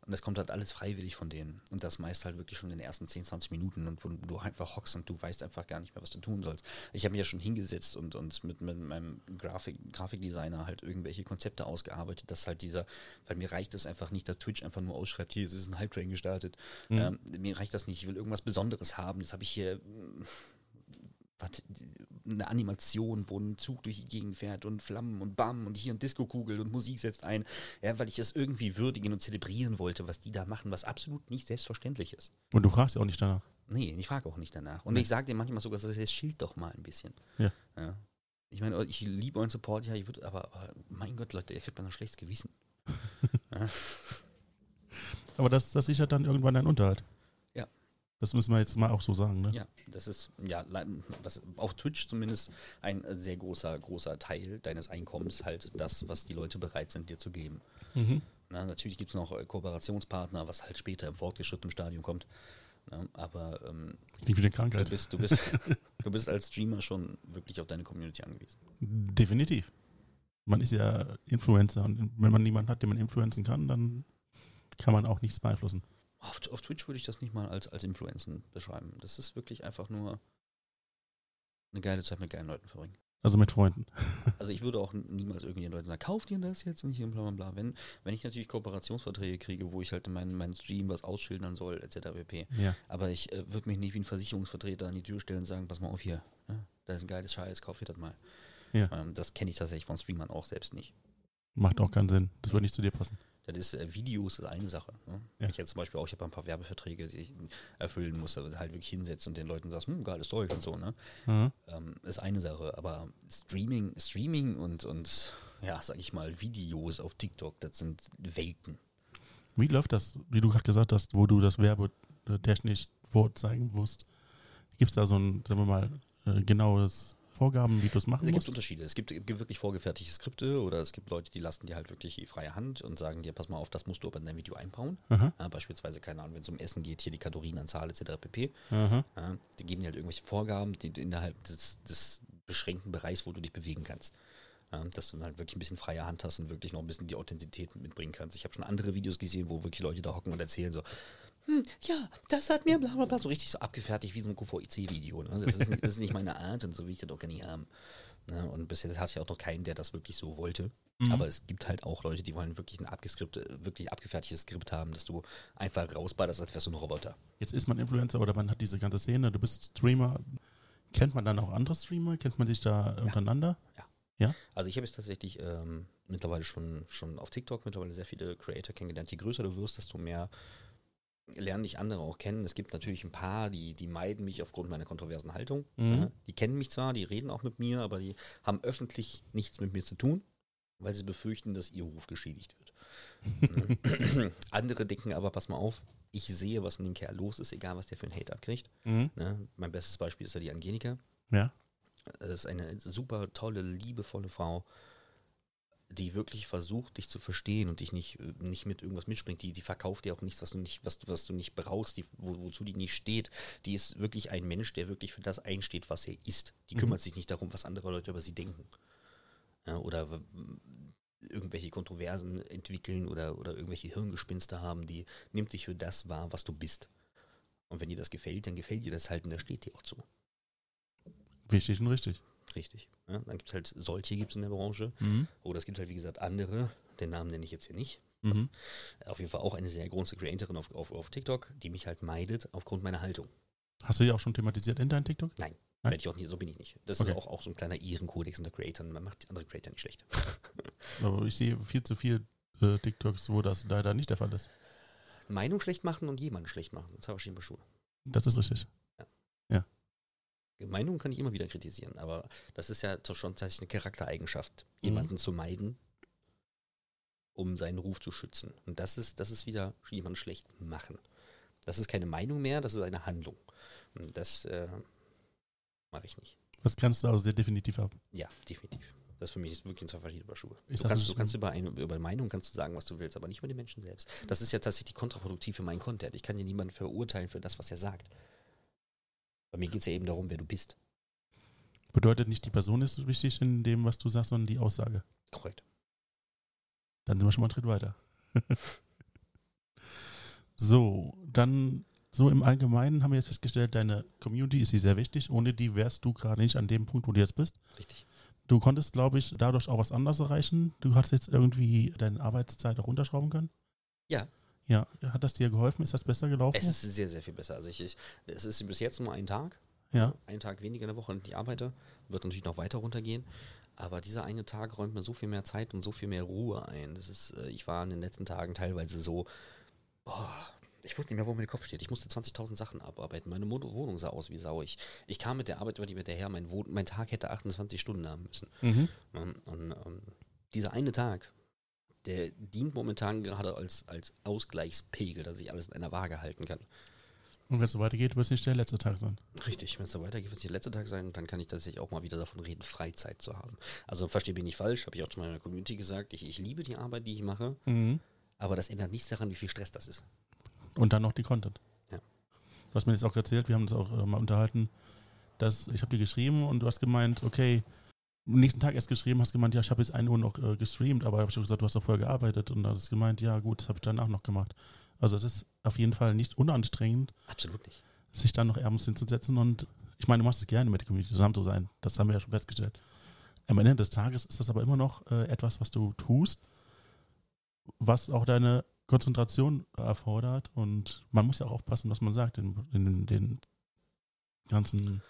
und das kommt halt alles freiwillig von denen. Und das meist halt wirklich schon in den ersten 10, 20 Minuten und wo du einfach hockst und du weißt einfach gar nicht mehr, was du tun sollst. Ich habe mich ja schon hingesetzt und, und mit, mit meinem Grafik, Grafikdesigner halt irgendwelche Konzepte ausgearbeitet, dass halt dieser, weil mir reicht es einfach nicht, dass Twitch einfach nur ausschreibt, hier es ist ein Hype-Train gestartet. Mhm. Ähm, mir reicht das nicht, ich will irgendwas Besonderes haben. Jetzt habe ich hier warte, eine Animation, wo ein Zug durch die Gegend fährt und Flammen und Bam und hier ein Disco-Kugel und Musik setzt ein. Ja, weil ich es irgendwie würdigen und zelebrieren wollte, was die da machen, was absolut nicht selbstverständlich ist. Und du fragst ja auch nicht danach. Nee, ich frage auch nicht danach. Und Nee. ich sage dir manchmal sogar so, jetzt schild doch mal ein bisschen. Ja. ja. Ich meine, ich liebe euren Support, ja, ich würde, aber, aber mein Gott, Leute, ihr kriegt dann ein schlechtes Gewissen. ja. Aber das, das sichert dann irgendwann deinen Unterhalt. Das müssen wir jetzt mal auch so sagen, ne? Ja, das ist ja was auf Twitch zumindest ein sehr großer, großer Teil deines Einkommens, halt das, was die Leute bereit sind, dir zu geben. Mhm. Na, natürlich gibt es noch äh, Kooperationspartner, was halt später im fortgeschrittenen Stadium kommt. Na, aber ähm, Klingt wie eine du, Krankheit. bist, du, bist, du bist als Streamer schon wirklich auf deine Community angewiesen. Definitiv. Man ist ja Influencer und wenn man niemanden hat, den man influenzen kann, dann kann man auch nichts beeinflussen. Auf, auf Twitch würde ich das nicht mal als, als Influenzen beschreiben. Das ist wirklich einfach nur eine geile Zeit mit geilen Leuten verbringen. Also mit Freunden. Also ich würde auch niemals irgendjemand Leuten sagen, kauf dir das jetzt und hier und bla bla bla. Wenn, wenn ich natürlich Kooperationsverträge kriege, wo ich halt in meinen, meinen Stream was ausschildern soll, etc. pp. Ja. Aber ich äh, würde mich nicht wie ein Versicherungsvertreter an die Tür stellen und sagen, pass mal auf hier, ja, da ist ein geiles Scheiß, kauf dir das mal. Ja. Ähm, das kenne ich tatsächlich von Streamern auch selbst nicht. Macht auch keinen Sinn. Das würde nicht zu dir passen. Das ist, äh, Videos ist eine Sache. Ne? Ja. Ich jetzt zum Beispiel auch, ich habe ein paar Werbeverträge, die ich erfüllen muss, also halt wirklich hinsetzen und den Leuten sagst, hm, geiles Zeug und so, ne? Mhm. ähm, ist eine Sache, aber Streaming, Streaming und, und ja, sag ich mal, Videos auf TikTok, das sind Welten. Wie läuft das, wie du gerade gesagt hast, wo du das werbetechnisch vorzeigen musst? Gibt es da so ein, sagen wir mal, äh, genaues Vorgaben, wie du es machen Es gibt musst? Unterschiede. Es gibt, gibt wirklich vorgefertigte Skripte oder es gibt Leute, die lassen dir halt wirklich die freie Hand und sagen dir, pass mal auf, das musst du aber in dein Video einbauen. Ja, beispielsweise, keine Ahnung, wenn es um Essen geht, hier die Kalorienanzahl etc. pp. Ja, die geben dir halt irgendwelche Vorgaben, die innerhalb des, des beschränkten Bereichs, wo du dich bewegen kannst. Ja, dass du halt wirklich ein bisschen freie Hand hast und wirklich noch ein bisschen die Authentizität mitbringen kannst. Ich habe schon andere Videos gesehen, wo wirklich Leute da hocken und erzählen so, hm, ja, das hat mir bla bla bla, so richtig so abgefertigt wie so ein QVIC-Video. Ne? Das, ist, nicht- das ist nicht meine Art und so will ich das auch gar nicht haben. Ne? Und bis jetzt hatte ich auch noch keinen, der das wirklich so wollte. Mhm. Aber es gibt halt auch Leute, die wollen wirklich ein abgeskripte, wirklich abgefertigtes Skript haben, dass du einfach rausballerst, als wärst du ein Roboter. Jetzt ist man Influencer oder man hat diese ganze Szene, du bist Streamer. Kennt man dann auch andere Streamer? Kennt man sich da untereinander? Also ich habe jetzt tatsächlich ähm, mittlerweile schon, schon auf TikTok mittlerweile sehr viele Creator kennengelernt. Je größer du wirst, desto mehr lernen dich andere auch kennen. Es gibt natürlich ein paar, die, die meiden mich aufgrund meiner kontroversen Haltung. Mhm. Die kennen mich zwar, die reden auch mit mir, aber die haben öffentlich nichts mit mir zu tun, weil sie befürchten, dass ihr Ruf geschädigt wird. Ne? andere denken aber, pass mal auf, ich sehe, was in dem Kerl los ist, egal was der für einen Hate abkriegt. Mhm. Ne? Mein bestes Beispiel ist ja die Angelika. Ja. Das ist eine super tolle, liebevolle Frau. Die wirklich versucht, dich zu verstehen und dich nicht, äh, nicht mit irgendwas mitspringt. Die, die verkauft dir auch nichts, was du nicht, was, was du nicht brauchst, die, wo, wozu die nicht steht. Die ist wirklich ein Mensch, der wirklich für das einsteht, was er ist. Die Mhm. kümmert sich nicht darum, was andere Leute über sie denken. Ja, oder irgendwelche Kontroversen entwickeln oder, oder irgendwelche Hirngespinste haben, die nimmt dich für das wahr, was du bist. Und wenn dir das gefällt, dann gefällt dir das halt und das steht dir auch zu. Wichtig und richtig. Richtig. Ja, dann gibt es halt solche gibt es in der Branche. Mhm. Oder es gibt halt, wie gesagt, andere, den Namen nenne ich jetzt hier nicht. Mhm. Auf jeden Fall auch eine sehr große Creatorin auf, auf, auf TikTok, die mich halt meidet aufgrund meiner Haltung. Hast du die auch schon thematisiert in deinem TikTok? Nein. Werde ich auch nie, so bin ich nicht. Das Okay. ist auch, auch so ein kleiner Ehrenkodex unter Creatoren. Man macht andere Creator nicht schlecht. Aber ich sehe viel zu viel äh, TikToks, wo das leider nicht der Fall ist. Meinung schlecht machen und jemanden schlecht machen. Das habe ich immer Schuhe. Das ist richtig. Meinung kann ich immer wieder kritisieren, aber das ist ja schon tatsächlich eine Charaktereigenschaft, jemanden zu meiden, um seinen Ruf zu schützen. Und das ist, das ist wieder jemanden schlecht machen. Das ist keine Meinung mehr, das ist eine Handlung. Und das äh, mache ich nicht. Das grenzt du also sehr definitiv ab. Ja, definitiv. Das für mich ist wirklich zwei verschiedene Paar Schuhe. Ich Du kannst, du kannst über, eine, über Meinung kannst du sagen, was du willst, aber nicht über den Menschen selbst. Das ist ja tatsächlich kontraproduktiv für meinen Content. Ich kann ja niemanden verurteilen für das, was er sagt. Bei mir geht es ja eben darum, wer du bist. Bedeutet nicht, die Person ist wichtig in dem, was du sagst, sondern die Aussage. Korrekt. Dann sind wir schon mal einen Schritt weiter. so, dann so im Allgemeinen haben wir jetzt festgestellt, deine Community ist dir sehr wichtig. Ohne die wärst du gerade nicht an dem Punkt, wo du jetzt bist. Richtig. Du konntest, glaube ich, dadurch auch was anderes erreichen. Du hast jetzt irgendwie deine Arbeitszeit auch runterschrauben können. Ja. Ja, hat das dir geholfen? Ist das besser gelaufen? Es ist sehr, sehr viel besser. Also ich, ich, es ist bis jetzt nur ein Tag. ja. Ein Tag weniger in der Woche, und ich arbeite. Wird natürlich noch weiter runtergehen. Aber dieser eine Tag räumt mir so viel mehr Zeit und so viel mehr Ruhe ein. Das ist, äh, ich war in den letzten Tagen teilweise so, boah, ich wusste nicht mehr, wo mein Kopf steht. Ich musste 20.000 Sachen abarbeiten. Meine Wohnung sah aus wie Sau. Ich, ich kam mit der Arbeit über die mit der her. Mein, mein Tag hätte 28 Stunden haben müssen. Mhm. Und, und, und dieser eine Tag, der dient momentan gerade als, als Ausgleichspegel, dass ich alles in einer Waage halten kann. Und wenn es so weitergeht, wird es nicht der letzte Tag sein. Richtig, wenn es so weitergeht, wird es der letzte Tag sein, dann kann ich tatsächlich auch mal wieder davon reden, Freizeit zu haben. Also verstehe mich nicht falsch, habe ich auch zu meiner Community gesagt, ich, ich liebe die Arbeit, die ich mache, Mhm. aber das ändert nichts daran, wie viel Stress das ist. Und dann noch die Content. Ja. Du hast mir jetzt auch erzählt, wir haben uns auch äh, mal unterhalten, dass ich habe dir geschrieben und du hast gemeint, okay, am nächsten Tag erst geschrieben, hast gemeint, ja, ich habe jetzt 1 Uhr noch äh, gestreamt, aber habe ich gesagt, du hast doch vorher gearbeitet und dann hast du gemeint, ja gut, das habe ich danach noch gemacht. Also es ist auf jeden Fall nicht unanstrengend, Absolut nicht. sich dann noch abends hinzusetzen und ich meine, du machst es gerne mit der Community zusammen zu sein. Das haben wir ja schon festgestellt. Am Ende des Tages ist das aber immer noch äh, etwas, was du tust, was auch deine Konzentration erfordert und man muss ja auch aufpassen, was man sagt in, in den ganzen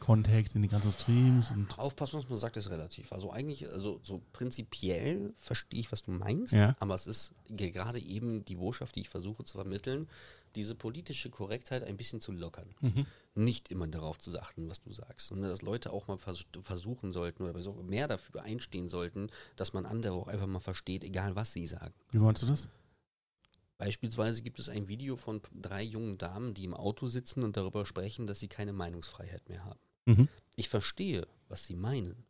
Kontext, in den ganzen Streams und Aufpassen, was man sagt, ist relativ. Also eigentlich, also so prinzipiell verstehe ich, was du meinst, Ja. aber es ist ge- gerade eben die Botschaft, die ich versuche zu vermitteln, diese politische Korrektheit ein bisschen zu lockern. nicht immer darauf zu achten, was du sagst, sondern dass Leute auch mal vers versuchen sollten oder mehr dafür einstehen sollten, dass man andere auch einfach mal versteht, egal was sie sagen. wie meinst du das? Beispielsweise gibt es ein Video von drei jungen Damen, die im Auto sitzen und darüber sprechen, dass sie keine Meinungsfreiheit mehr haben. Mhm. Ich verstehe, was sie meinen.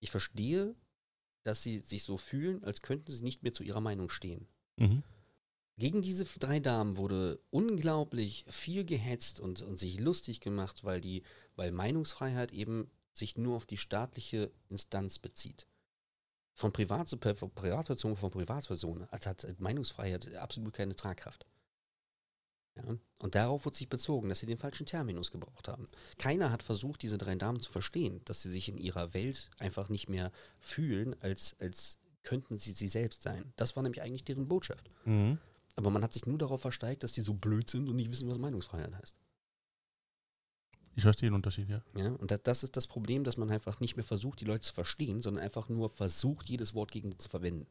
Ich verstehe, dass sie sich so fühlen, als könnten sie nicht mehr zu ihrer Meinung stehen. Mhm. Gegen diese drei Damen wurde unglaublich viel gehetzt und, und sich lustig gemacht, weil die, weil Meinungsfreiheit eben sich nur auf die staatliche Instanz bezieht. Von Privat zu Privatperson von Privatperson hat, hat Meinungsfreiheit absolut keine Tragkraft. Ja? Und darauf wird sich bezogen, dass sie den falschen Terminus gebraucht haben. Keiner hat versucht, diese drei Damen zu verstehen, dass sie sich in ihrer Welt einfach nicht mehr fühlen, als, als könnten sie sie selbst sein. Das war nämlich eigentlich deren Botschaft. Mhm. Aber man hat sich nur darauf versteigt, dass die so blöd sind und nicht wissen, was Meinungsfreiheit heißt. Ich verstehe den Unterschied, ja. Ja? Und das, das ist das Problem, dass man einfach nicht mehr versucht, die Leute zu verstehen, sondern einfach nur versucht, jedes Wort gegen die zu verwenden.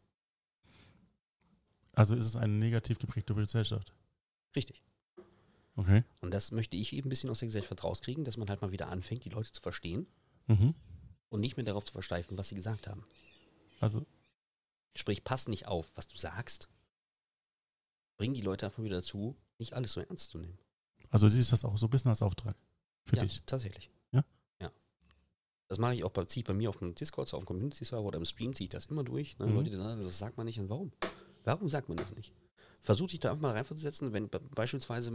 Also ist es eine negativ geprägte Gesellschaft. Richtig. Okay. Und das möchte ich eben ein bisschen aus der Gesellschaft rauskriegen, dass man halt mal wieder anfängt, die Leute zu verstehen Mhm. und nicht mehr darauf zu versteifen, was sie gesagt haben. Also, Sprich, pass nicht auf, was du sagst. Bring die Leute einfach wieder dazu, nicht alles so ernst zu nehmen. also siehst du das auch so ein bisschen als Auftrag für ja, dich. tatsächlich. Ja? Ja. Das mache ich auch bei, ziehe bei mir auf dem Discord, auf dem Community-Server oder im Stream ziehe ich das immer durch. Ne? Mhm. Leute, das sagt man nicht. Und warum? Warum sagt man das nicht? Versuch dich da einfach mal reinzusetzen, wenn be- beispielsweise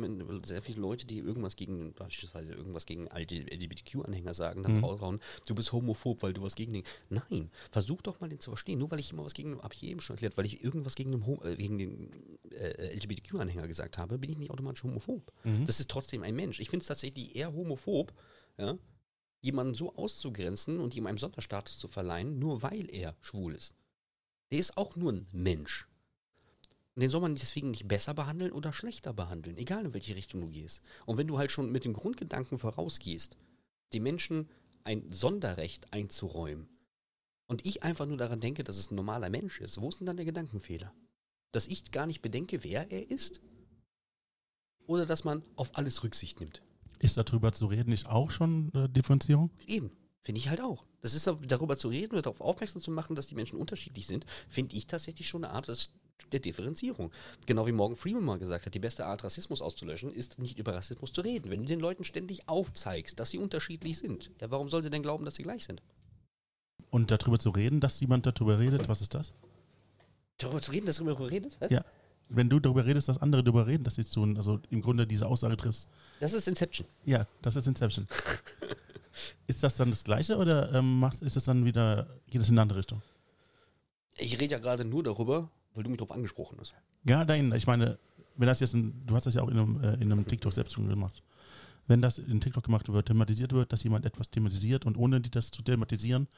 sehr viele Leute, die irgendwas gegen, beispielsweise irgendwas gegen LGBTQ-Anhänger sagen, dann Mhm. raushauen, du bist homophob, weil du was gegen den. Nein, versuch doch mal den zu verstehen. Nur weil ich immer was gegen, habe ich eben schon erklärt, weil ich irgendwas gegen den, Ho- äh, gegen den äh, LGBTQ-Anhänger gesagt habe, bin ich nicht automatisch homophob. Mhm. Das ist trotzdem ein Mensch. Ich finde es tatsächlich eher homophob, ja, jemanden so auszugrenzen und ihm einen Sonderstatus zu verleihen, nur weil er schwul ist. Der ist auch nur ein Mensch. Und den soll man deswegen nicht besser behandeln oder schlechter behandeln, egal in welche Richtung du gehst. Und wenn du halt schon mit dem Grundgedanken vorausgehst, den Menschen ein Sonderrecht einzuräumen, und ich einfach nur daran denke, dass es ein normaler Mensch ist, wo ist denn dann der Gedankenfehler? Dass ich gar nicht bedenke, wer er ist? Oder dass man auf alles Rücksicht nimmt? Ist darüber zu reden nicht auch schon äh, Differenzierung? Eben, finde ich halt auch. Das ist darüber zu reden oder darauf aufmerksam zu machen, dass die Menschen unterschiedlich sind, finde ich tatsächlich schon eine Art des, der Differenzierung. Genau wie Morgan Freeman mal gesagt hat, die beste Art, Rassismus auszulöschen, ist nicht über Rassismus zu reden. Wenn du den Leuten ständig aufzeigst, dass sie unterschiedlich sind, ja, warum soll sie denn glauben, dass sie gleich sind? Und darüber zu reden, dass jemand darüber redet, was ist das? Darüber zu reden, dass darüber redet? Was? Ja. Wenn du darüber redest, dass andere darüber reden, dass sie es tun, also im Grunde diese Aussage triffst. Das ist Inception. Ja, das ist Inception. ist das dann das Gleiche oder ähm, macht, ist es dann wieder, geht es in eine andere Richtung? Ich rede ja gerade nur darüber, weil du mich darauf angesprochen hast. Ja, nein, ich meine, wenn das jetzt, ein, du hast das ja auch in einem, äh, in einem TikTok selbst schon gemacht. Wenn das in TikTok gemacht wird, thematisiert wird, dass jemand etwas thematisiert und ohne das zu thematisieren,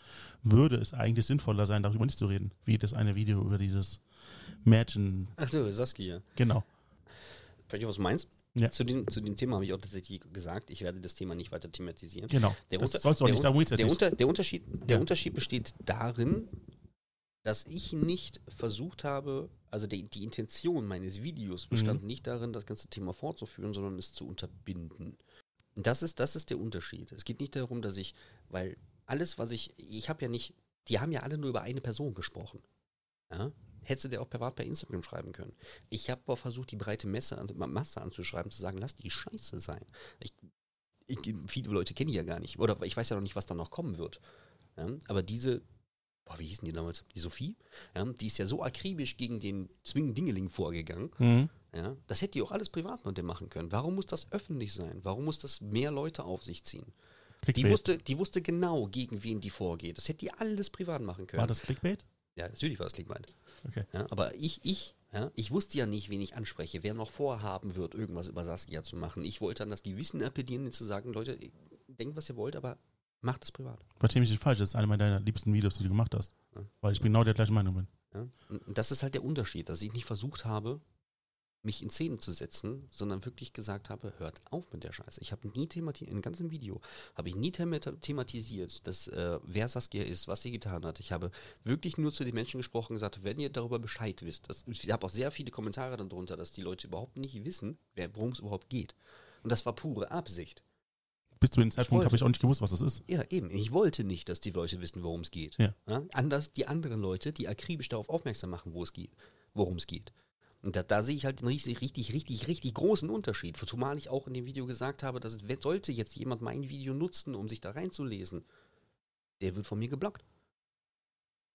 würde es eigentlich sinnvoller sein, darüber nicht zu reden. Wie das eine Video über dieses Mädchen, Ach so, Saskia. genau. Vielleicht was du meinst? Ja. Zu, dem, zu dem Thema habe ich auch tatsächlich gesagt, ich werde das Thema nicht weiter thematisieren. Genau. Der das Unter- sollst du auch der nicht, darum Der. Unter, der, Unterschied, der Ja. Unterschied besteht darin, dass ich nicht versucht habe, also die, die Intention meines Videos Mhm. bestand nicht darin, das ganze Thema fortzuführen, sondern es zu unterbinden. Und Das ist, das ist der Unterschied. Es geht nicht darum, dass ich, weil alles, was ich, ich habe ja nicht, die haben ja alle nur über eine Person gesprochen. Ja? Hättest du dir auch privat per Instagram schreiben können. Ich habe aber versucht, die breite Messe, Masse anzuschreiben, zu sagen, lass die Scheiße sein. Ich, ich, viele Leute kenne ich ja gar nicht. Oder ich weiß ja noch nicht, was da noch kommen wird. Ja? Aber diese, boah, wie hießen die damals? Die Sophie? Ja? Die ist ja so akribisch gegen den Zwingen-Dingeling vorgegangen. Mhm. Ja? Das hätte die auch alles privat mit dem machen können. Warum muss das öffentlich sein? Warum muss das mehr Leute auf sich ziehen? Die Clickbait. wusste, die wusste genau, gegen wen die vorgeht. Das hätte die alles privat machen können. War das Clickbait? Ja, natürlich war das Clickbait. Okay. Ja, aber ich, ich, ja, ich wusste ja nicht, wen ich anspreche, wer noch vorhaben wird, irgendwas über Saskia zu machen. Ich wollte dann, dass die Wissen appellieren, zu sagen, Leute, denkt, was ihr wollt, aber macht es privat. Verstehe mich nicht falsch, das ist eine meiner liebsten Videos, die du gemacht hast. Ja. Weil ich genau der gleichen Meinung bin. Ja? Und, das ist halt der Unterschied, dass ich nicht versucht habe, mich in Szene zu setzen, sondern wirklich gesagt habe, hört auf mit der Scheiße. Ich habe nie thematisiert, in ganzem Video habe ich nie thema- thematisiert, dass äh, wer Saskia ist, was sie getan hat. Ich habe wirklich nur zu den Menschen gesprochen und gesagt, wenn ihr darüber Bescheid wisst. Das, ich habe auch sehr viele Kommentare darunter, dass die Leute überhaupt nicht wissen, wer- worum es überhaupt geht. Und das war pure Absicht. Bis zu dem Zeitpunkt habe ich auch nicht gewusst, was das ist. Ja, eben. Ich wollte nicht, dass die Leute wissen, worum es geht. Ja. Anders die anderen Leute, die akribisch darauf aufmerksam machen, wo es geht, worum es geht. Und da, da sehe ich halt einen richtig, richtig, richtig, richtig großen Unterschied. Zumal ich auch in dem Video gesagt habe, dass sollte jetzt jemand mein Video nutzen, um sich da reinzulesen, der wird von mir geblockt.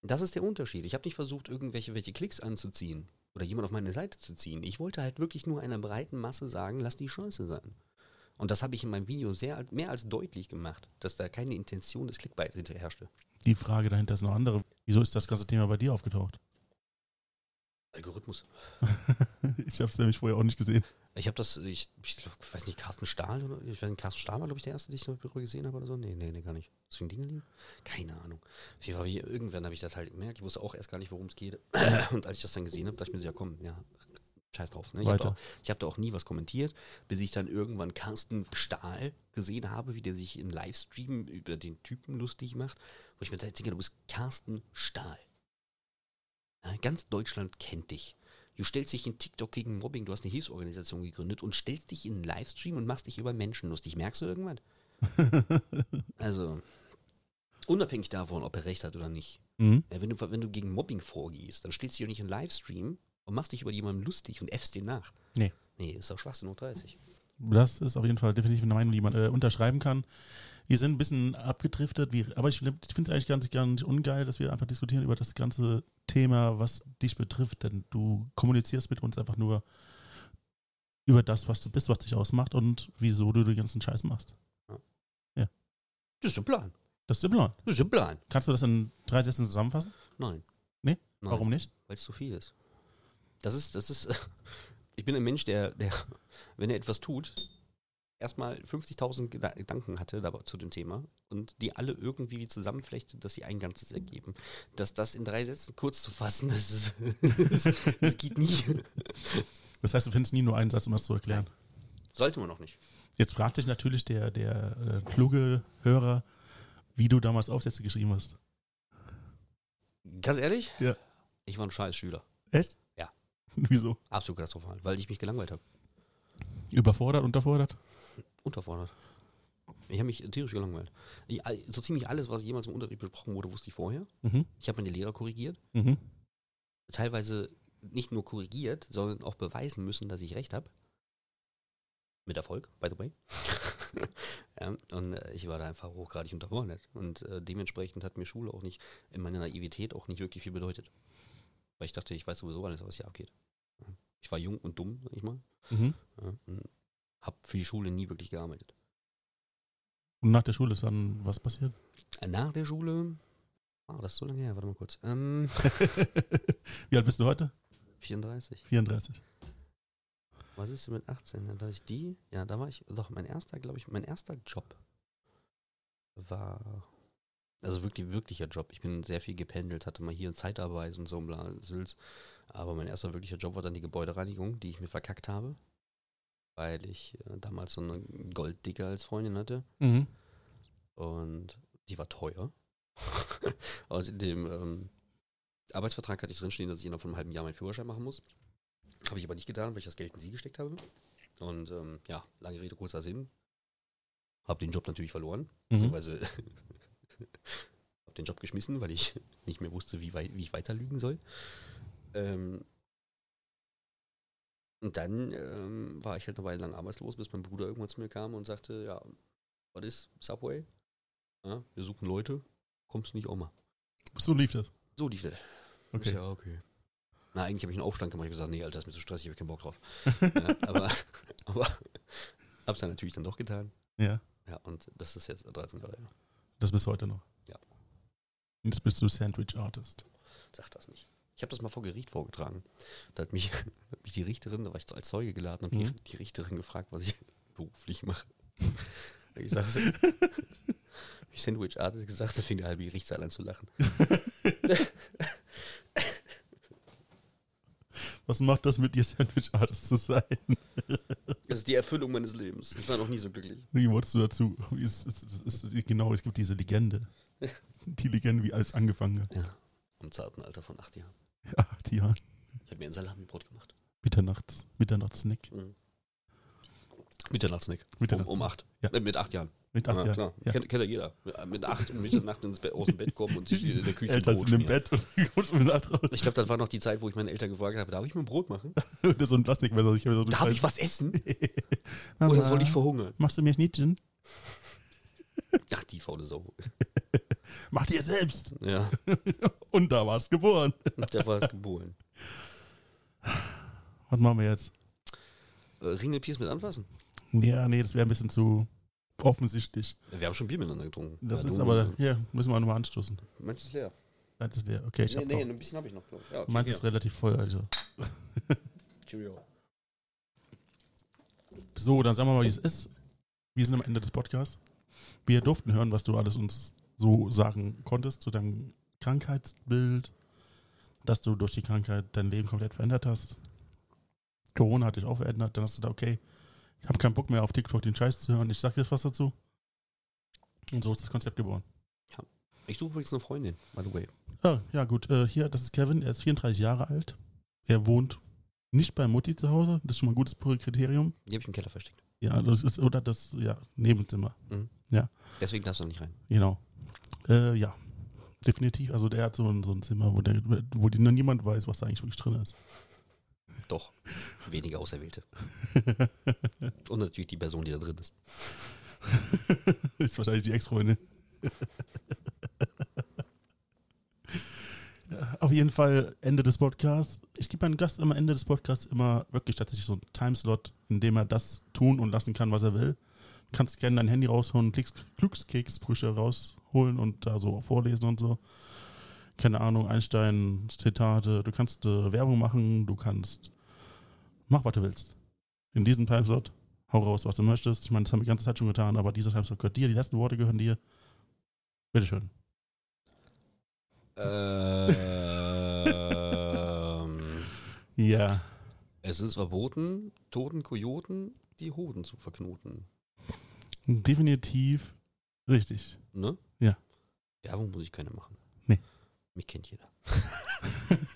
Das ist der Unterschied. Ich habe nicht versucht, irgendwelche welche Klicks anzuziehen oder jemand auf meine Seite zu ziehen. Ich wollte halt wirklich nur einer breiten Masse sagen, lass die Scheiße sein. Und das habe ich in meinem Video sehr, mehr als deutlich gemacht, dass da keine Intention des Clickbaits hinterher herrschte. Die Frage dahinter ist noch andere. Wieso ist das ganze Thema bei dir aufgetaucht? Algorithmus. ich habe es nämlich vorher auch nicht gesehen. Ich habe das, ich, ich glaub, ich weiß nicht, Carsten Stahl oder ich weiß nicht, Carsten Stahl war, glaube ich, der erste, den ich darüber gesehen habe oder so. Nee, nee, nee, gar nicht. Deswegen Dinge liegen? Keine Ahnung. Irgendwann habe ich das halt gemerkt. Ich wusste auch erst gar nicht, worum es geht. Und als ich das dann gesehen habe, dachte ich mir so, ja komm, ja, scheiß drauf. Ne? Ich habe da, auch- hab da auch nie was kommentiert, bis ich dann irgendwann Carsten Stahl gesehen habe, wie der sich im Livestream über den Typen lustig macht. Wo ich mir denke, du bist Carsten Stahl. Ja, ganz Deutschland kennt dich. Du stellst dich in TikTok gegen Mobbing, du hast eine Hilfsorganisation gegründet und stellst dich in einen Livestream und machst dich über Menschen lustig. Merkst du irgendwann? also, unabhängig davon, ob er recht hat oder nicht. Mhm. Ja, wenn, du, wenn du gegen Mobbing vorgehst, dann stellst du dich doch nicht in einen Livestream und machst dich über jemanden lustig und äffst den nach. Nee. Nee, ist auch Schwachsinn hoch 30. Das ist auf jeden Fall definitiv eine Meinung, die man äh, unterschreiben kann. Wir sind ein bisschen abgedriftet, wie, aber ich, ich finde es eigentlich ganz, gar nicht ungeil, dass wir einfach diskutieren über das ganze Thema, was dich betrifft, denn du kommunizierst mit uns einfach nur über das, was du bist, was dich ausmacht und wieso du den ganzen Scheiß machst. Das ist der Plan. Das ist der Plan. Das ist der Plan. Kannst du das in drei Sätzen zusammenfassen? Nein. Nee? Nein. Warum nicht? Weil es zu viel ist. Das ist, das ist, ich bin ein Mensch, der, der, wenn er etwas tut, erstmal 50.000 Geda- Gedanken hatte zu dem Thema und die alle irgendwie zusammenflechtet, dass sie ein Ganzes ergeben. Dass das in drei Sätzen kurz zu fassen, das, ist, das geht nicht. Das heißt, du findest nie nur einen Satz, um das zu erklären. Sollte man noch nicht. Jetzt fragt sich natürlich der, der äh, kluge Hörer, wie du damals Aufsätze geschrieben hast. Ganz ehrlich? Ja. Ich war ein scheiß Schüler. Echt? Wieso? Absolut katastrophal, weil ich mich gelangweilt habe. Überfordert, unterfordert? Unterfordert. Ich habe mich tierisch gelangweilt. Ich, so ziemlich alles, was jemals im Unterricht besprochen wurde, wusste ich vorher. Mhm. Ich habe meine Lehrer korrigiert. Mhm. Teilweise nicht nur korrigiert, sondern auch beweisen müssen, dass ich recht habe. Mit Erfolg, by the way. ja, und äh, ich war da einfach hochgradig unterfordert. Und äh, dementsprechend hat mir Schule auch nicht, in meiner Naivität auch nicht wirklich viel bedeutet. Weil ich dachte, ich weiß sowieso alles, was hier abgeht. Ich war jung und dumm, sag ich mal. Mhm. Ja, und habe für die Schule nie wirklich gearbeitet. Und nach der Schule ist dann was passiert? Nach der Schule, ah, das ist so lange her, warte mal kurz. Ähm, Wie alt bist du heute? 34. 34. Was ist denn mit 18? Da war ich die, ja, da war ich, doch, mein erster, glaube ich, mein erster Job war, also wirklich, wirklicher Job. Ich bin sehr viel gependelt, hatte mal hier Zeitarbeit und so, bla, Sülz. Aber mein erster wirklicher Job war dann die Gebäudereinigung, die ich mir verkackt habe. Weil ich äh, damals so eine Golddigger als Freundin hatte. Mhm. Und die war teuer. und in dem ähm, Arbeitsvertrag hatte ich drinstehen, dass ich innerhalb von einem halben Jahr meinen Führerschein machen muss. Habe ich aber nicht getan, weil ich das Geld in sie gesteckt habe. Und ähm, ja, lange Rede, kurzer Sinn. Habe den Job natürlich verloren. Mhm. Beziehungsweise habe den Job geschmissen, weil ich nicht mehr wusste, wie, wei wie ich weiter lügen soll. Ähm, und dann ähm, war ich halt eine Weile lang arbeitslos, bis mein Bruder irgendwann zu mir kam und sagte, ja, was ist Subway? Ja, wir suchen Leute, kommst du nicht auch mal. So lief das. So lief das. Okay. Ja, okay. Na, eigentlich habe ich einen Aufstand gemacht. Ich habe gesagt, nee, Alter, das ist mir zu stressig, ich habe keinen Bock drauf. ja, aber, aber hab's dann natürlich dann doch getan. Ja. Ja, und das ist jetzt 13 Jahre her. Das bist du heute noch. Ja. Und jetzt bist du Sandwich Artist. Sag das nicht. Ich habe das mal vor Gericht vorgetragen. Da hat mich, hat mich die Richterin, da war ich als Zeuge geladen, und Mhm. die Richterin gefragt, was ich beruflich mache. Ich sag, ich Sandwich Artist gesagt, da fing der halbe Gerichtssaal an zu lachen. Was macht das mit dir, Sandwich Artist zu sein? Das ist die Erfüllung meines Lebens. Ich war noch nie so glücklich. Wie wurdest du dazu? Ist, ist, ist, genau, es gibt diese Legende. Die Legende, wie alles angefangen hat. Ja. Im zarten Alter von acht Jahren. Ja, die Jahren. Ich habe mir ein Salami-Brot gemacht. Mitternachts. Mitternachtssnack. Mhm. Mitternachtsnack. Um, Mitternachts- um acht. Ja. Äh, mit acht Jahren. Mit acht ja, Jahren. klar. Ja. Kennt, kennt ja jeder. Mit- acht um Mitternacht ins Bett, aus dem Bett kommen und sich in der Küche Eltern Brot sind im. Bett und mit Nacht raus. Ich glaube, das war noch die Zeit, wo ich meine Eltern gefragt habe, darf ich mir ein Brot machen? Und das ist so ein Plastikmesser. Ich so, Darf Scheiß- ich was essen? Mama, Oder soll ich verhungern? Machst du mir Schnittchen? Ach, die faule Sau. Mach dir selbst. Ja, Und da warst geboren. der war es geboren. Was machen wir jetzt? Äh, Ringelpiers mit anfassen. Ja, nee, das wäre ein bisschen zu offensichtlich. Wir haben schon Bier miteinander getrunken. Das Ja, ist du- aber, ja, müssen wir nochmal anstoßen. Meinst du es leer? Das ist der. Okay, ich nee, hab nee, noch. ein bisschen habe ich noch. glaub ich. Ja, okay, Meins hier. ist relativ voll, also. Cheerio. So, dann sagen wir mal, wie es ist. Wir sind am Ende des Podcasts. Wir durften hören, was du alles uns so sagen konntest zu deinem Krankheitsbild, dass du durch die Krankheit dein Leben komplett verändert hast. Corona hat dich auch verändert. Dann hast du da, okay, ich habe keinen Bock mehr auf TikTok den Scheiß zu hören. Ich sag jetzt was dazu. Und so ist das Konzept geboren. Ich suche übrigens eine Freundin, by the way. Ah, ja, gut. Äh, hier, das ist Kevin. Er ist 34 Jahre alt. Er wohnt nicht bei Mutti zu Hause. Das ist schon mal ein gutes Kriterium. Die habe ich im Keller versteckt. Ja, das ist, oder das, ja, Nebenzimmer. Deswegen darfst du nicht rein. Genau. Äh, ja, definitiv. Also der hat so ein, so ein Zimmer, wo, der, wo die, niemand weiß, was da eigentlich wirklich drin ist. Doch. Weniger Auserwählte. Und natürlich die Person, die da drin ist. ist wahrscheinlich die Ex-Freundin. Auf jeden Fall Ende des Podcasts. Ich gebe meinem Gast immer Ende des Podcasts immer wirklich tatsächlich so einen Timeslot, in dem er das tun und lassen kann, was er will. Du kannst gerne dein Handy rausholen, Glücks Glückskeksbrüche rausholen und da so vorlesen und so. Keine Ahnung, Einstein, Zitate. Du kannst äh, Werbung machen, du kannst. Mach, was du willst. In diesem Timeslot, hau raus, was du möchtest. Ich meine, das haben wir die ganze Zeit schon getan, aber dieser Timeslot gehört dir. Die letzten Worte gehören dir. Bitteschön. Ähm, Ja. es ist verboten, toten Kojoten die Hoden zu verknoten. Definitiv richtig. Ne? Ja. Werbung muss ich keine machen. Nee. Mich kennt jeder.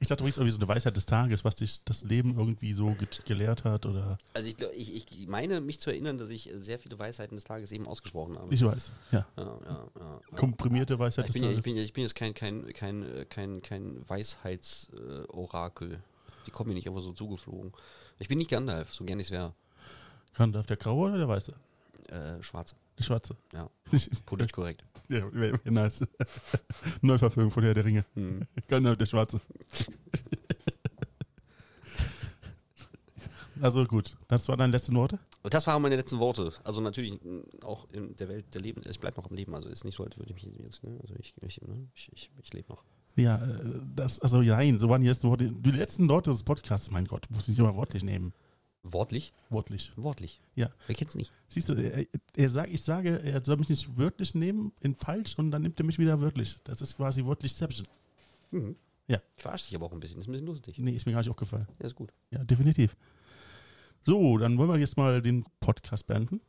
Ich dachte übrigens irgendwie so eine Weisheit des Tages, was dich das Leben irgendwie so ge gelehrt hat oder. Also ich, ich, ich meine mich zu erinnern, dass ich sehr viele Weisheiten des Tages eben ausgesprochen habe. Ich weiß. Ja. ja, ja, ja. Komprimierte Weisheit Ich des bin, ja, ich, Tages. bin, ich bin jetzt kein, kein, kein, äh, kein, kein Weisheitsorakel. Die kommen mir nicht einfach so zugeflogen. Ich bin nicht Gandalf, so gern ich es wäre. Gandalf, der Graue oder der Weiße? Äh, Schwarze. Der Schwarze. Ja. Politisch korrekt. ja, wäre wär nice. Neuverfilmung von Herr der Ringe. Hm. Gandalf, der Schwarze. also gut, das waren deine letzten Worte. Das waren meine letzten Worte. Also natürlich mh, auch in der Welt der Leben. Ich bleibe noch am Leben. Also ist nicht so, als würde ich mich jetzt. Ne? Also ich, ich, ne? ich, ich, ich lebe noch. Ja, äh, das, also nein, so waren die letzten Worte. Die letzten Worte des Podcasts, mein Gott, muss ich nicht immer wortlich nehmen. Wortlich? Wortlich. Wortlich. Ja. Wer kennt's nicht? Siehst du, er, er sagt, ich sage, er soll mich nicht wörtlich nehmen, in falsch, und dann nimmt er mich wieder wörtlich. Das ist quasi Wörtlichception. Mhm. Ja. Ich verarsche dich aber auch ein bisschen. Ist ein bisschen lustig. Nee, ist mir gar nicht aufgefallen. Ja, ist gut. Ja, definitiv. So, dann wollen wir jetzt mal den Podcast beenden.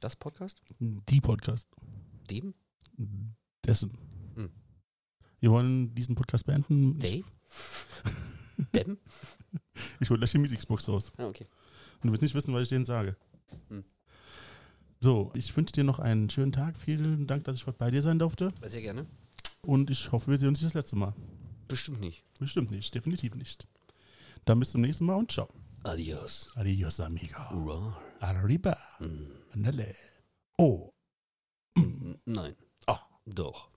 Das Podcast? Die Podcast. Dem? Dessen. Hm. Wir wollen diesen Podcast beenden. Dave? Dem? Ich hole gleich die Musikbox raus. Ah, okay. Und du willst nicht wissen, was ich denen sage. Hm. So, ich wünsche dir noch einen schönen Tag. Vielen Dank, dass ich heute bei dir sein durfte. Sehr gerne. Und ich hoffe, wir sehen uns nicht das letzte Mal. Bestimmt nicht. Bestimmt nicht, definitiv nicht. Dann bis zum nächsten Mal und ciao. Adios. Adios, amiga. Hurra. Arriba. Nelle. Oh. Nein. Ah. Doch.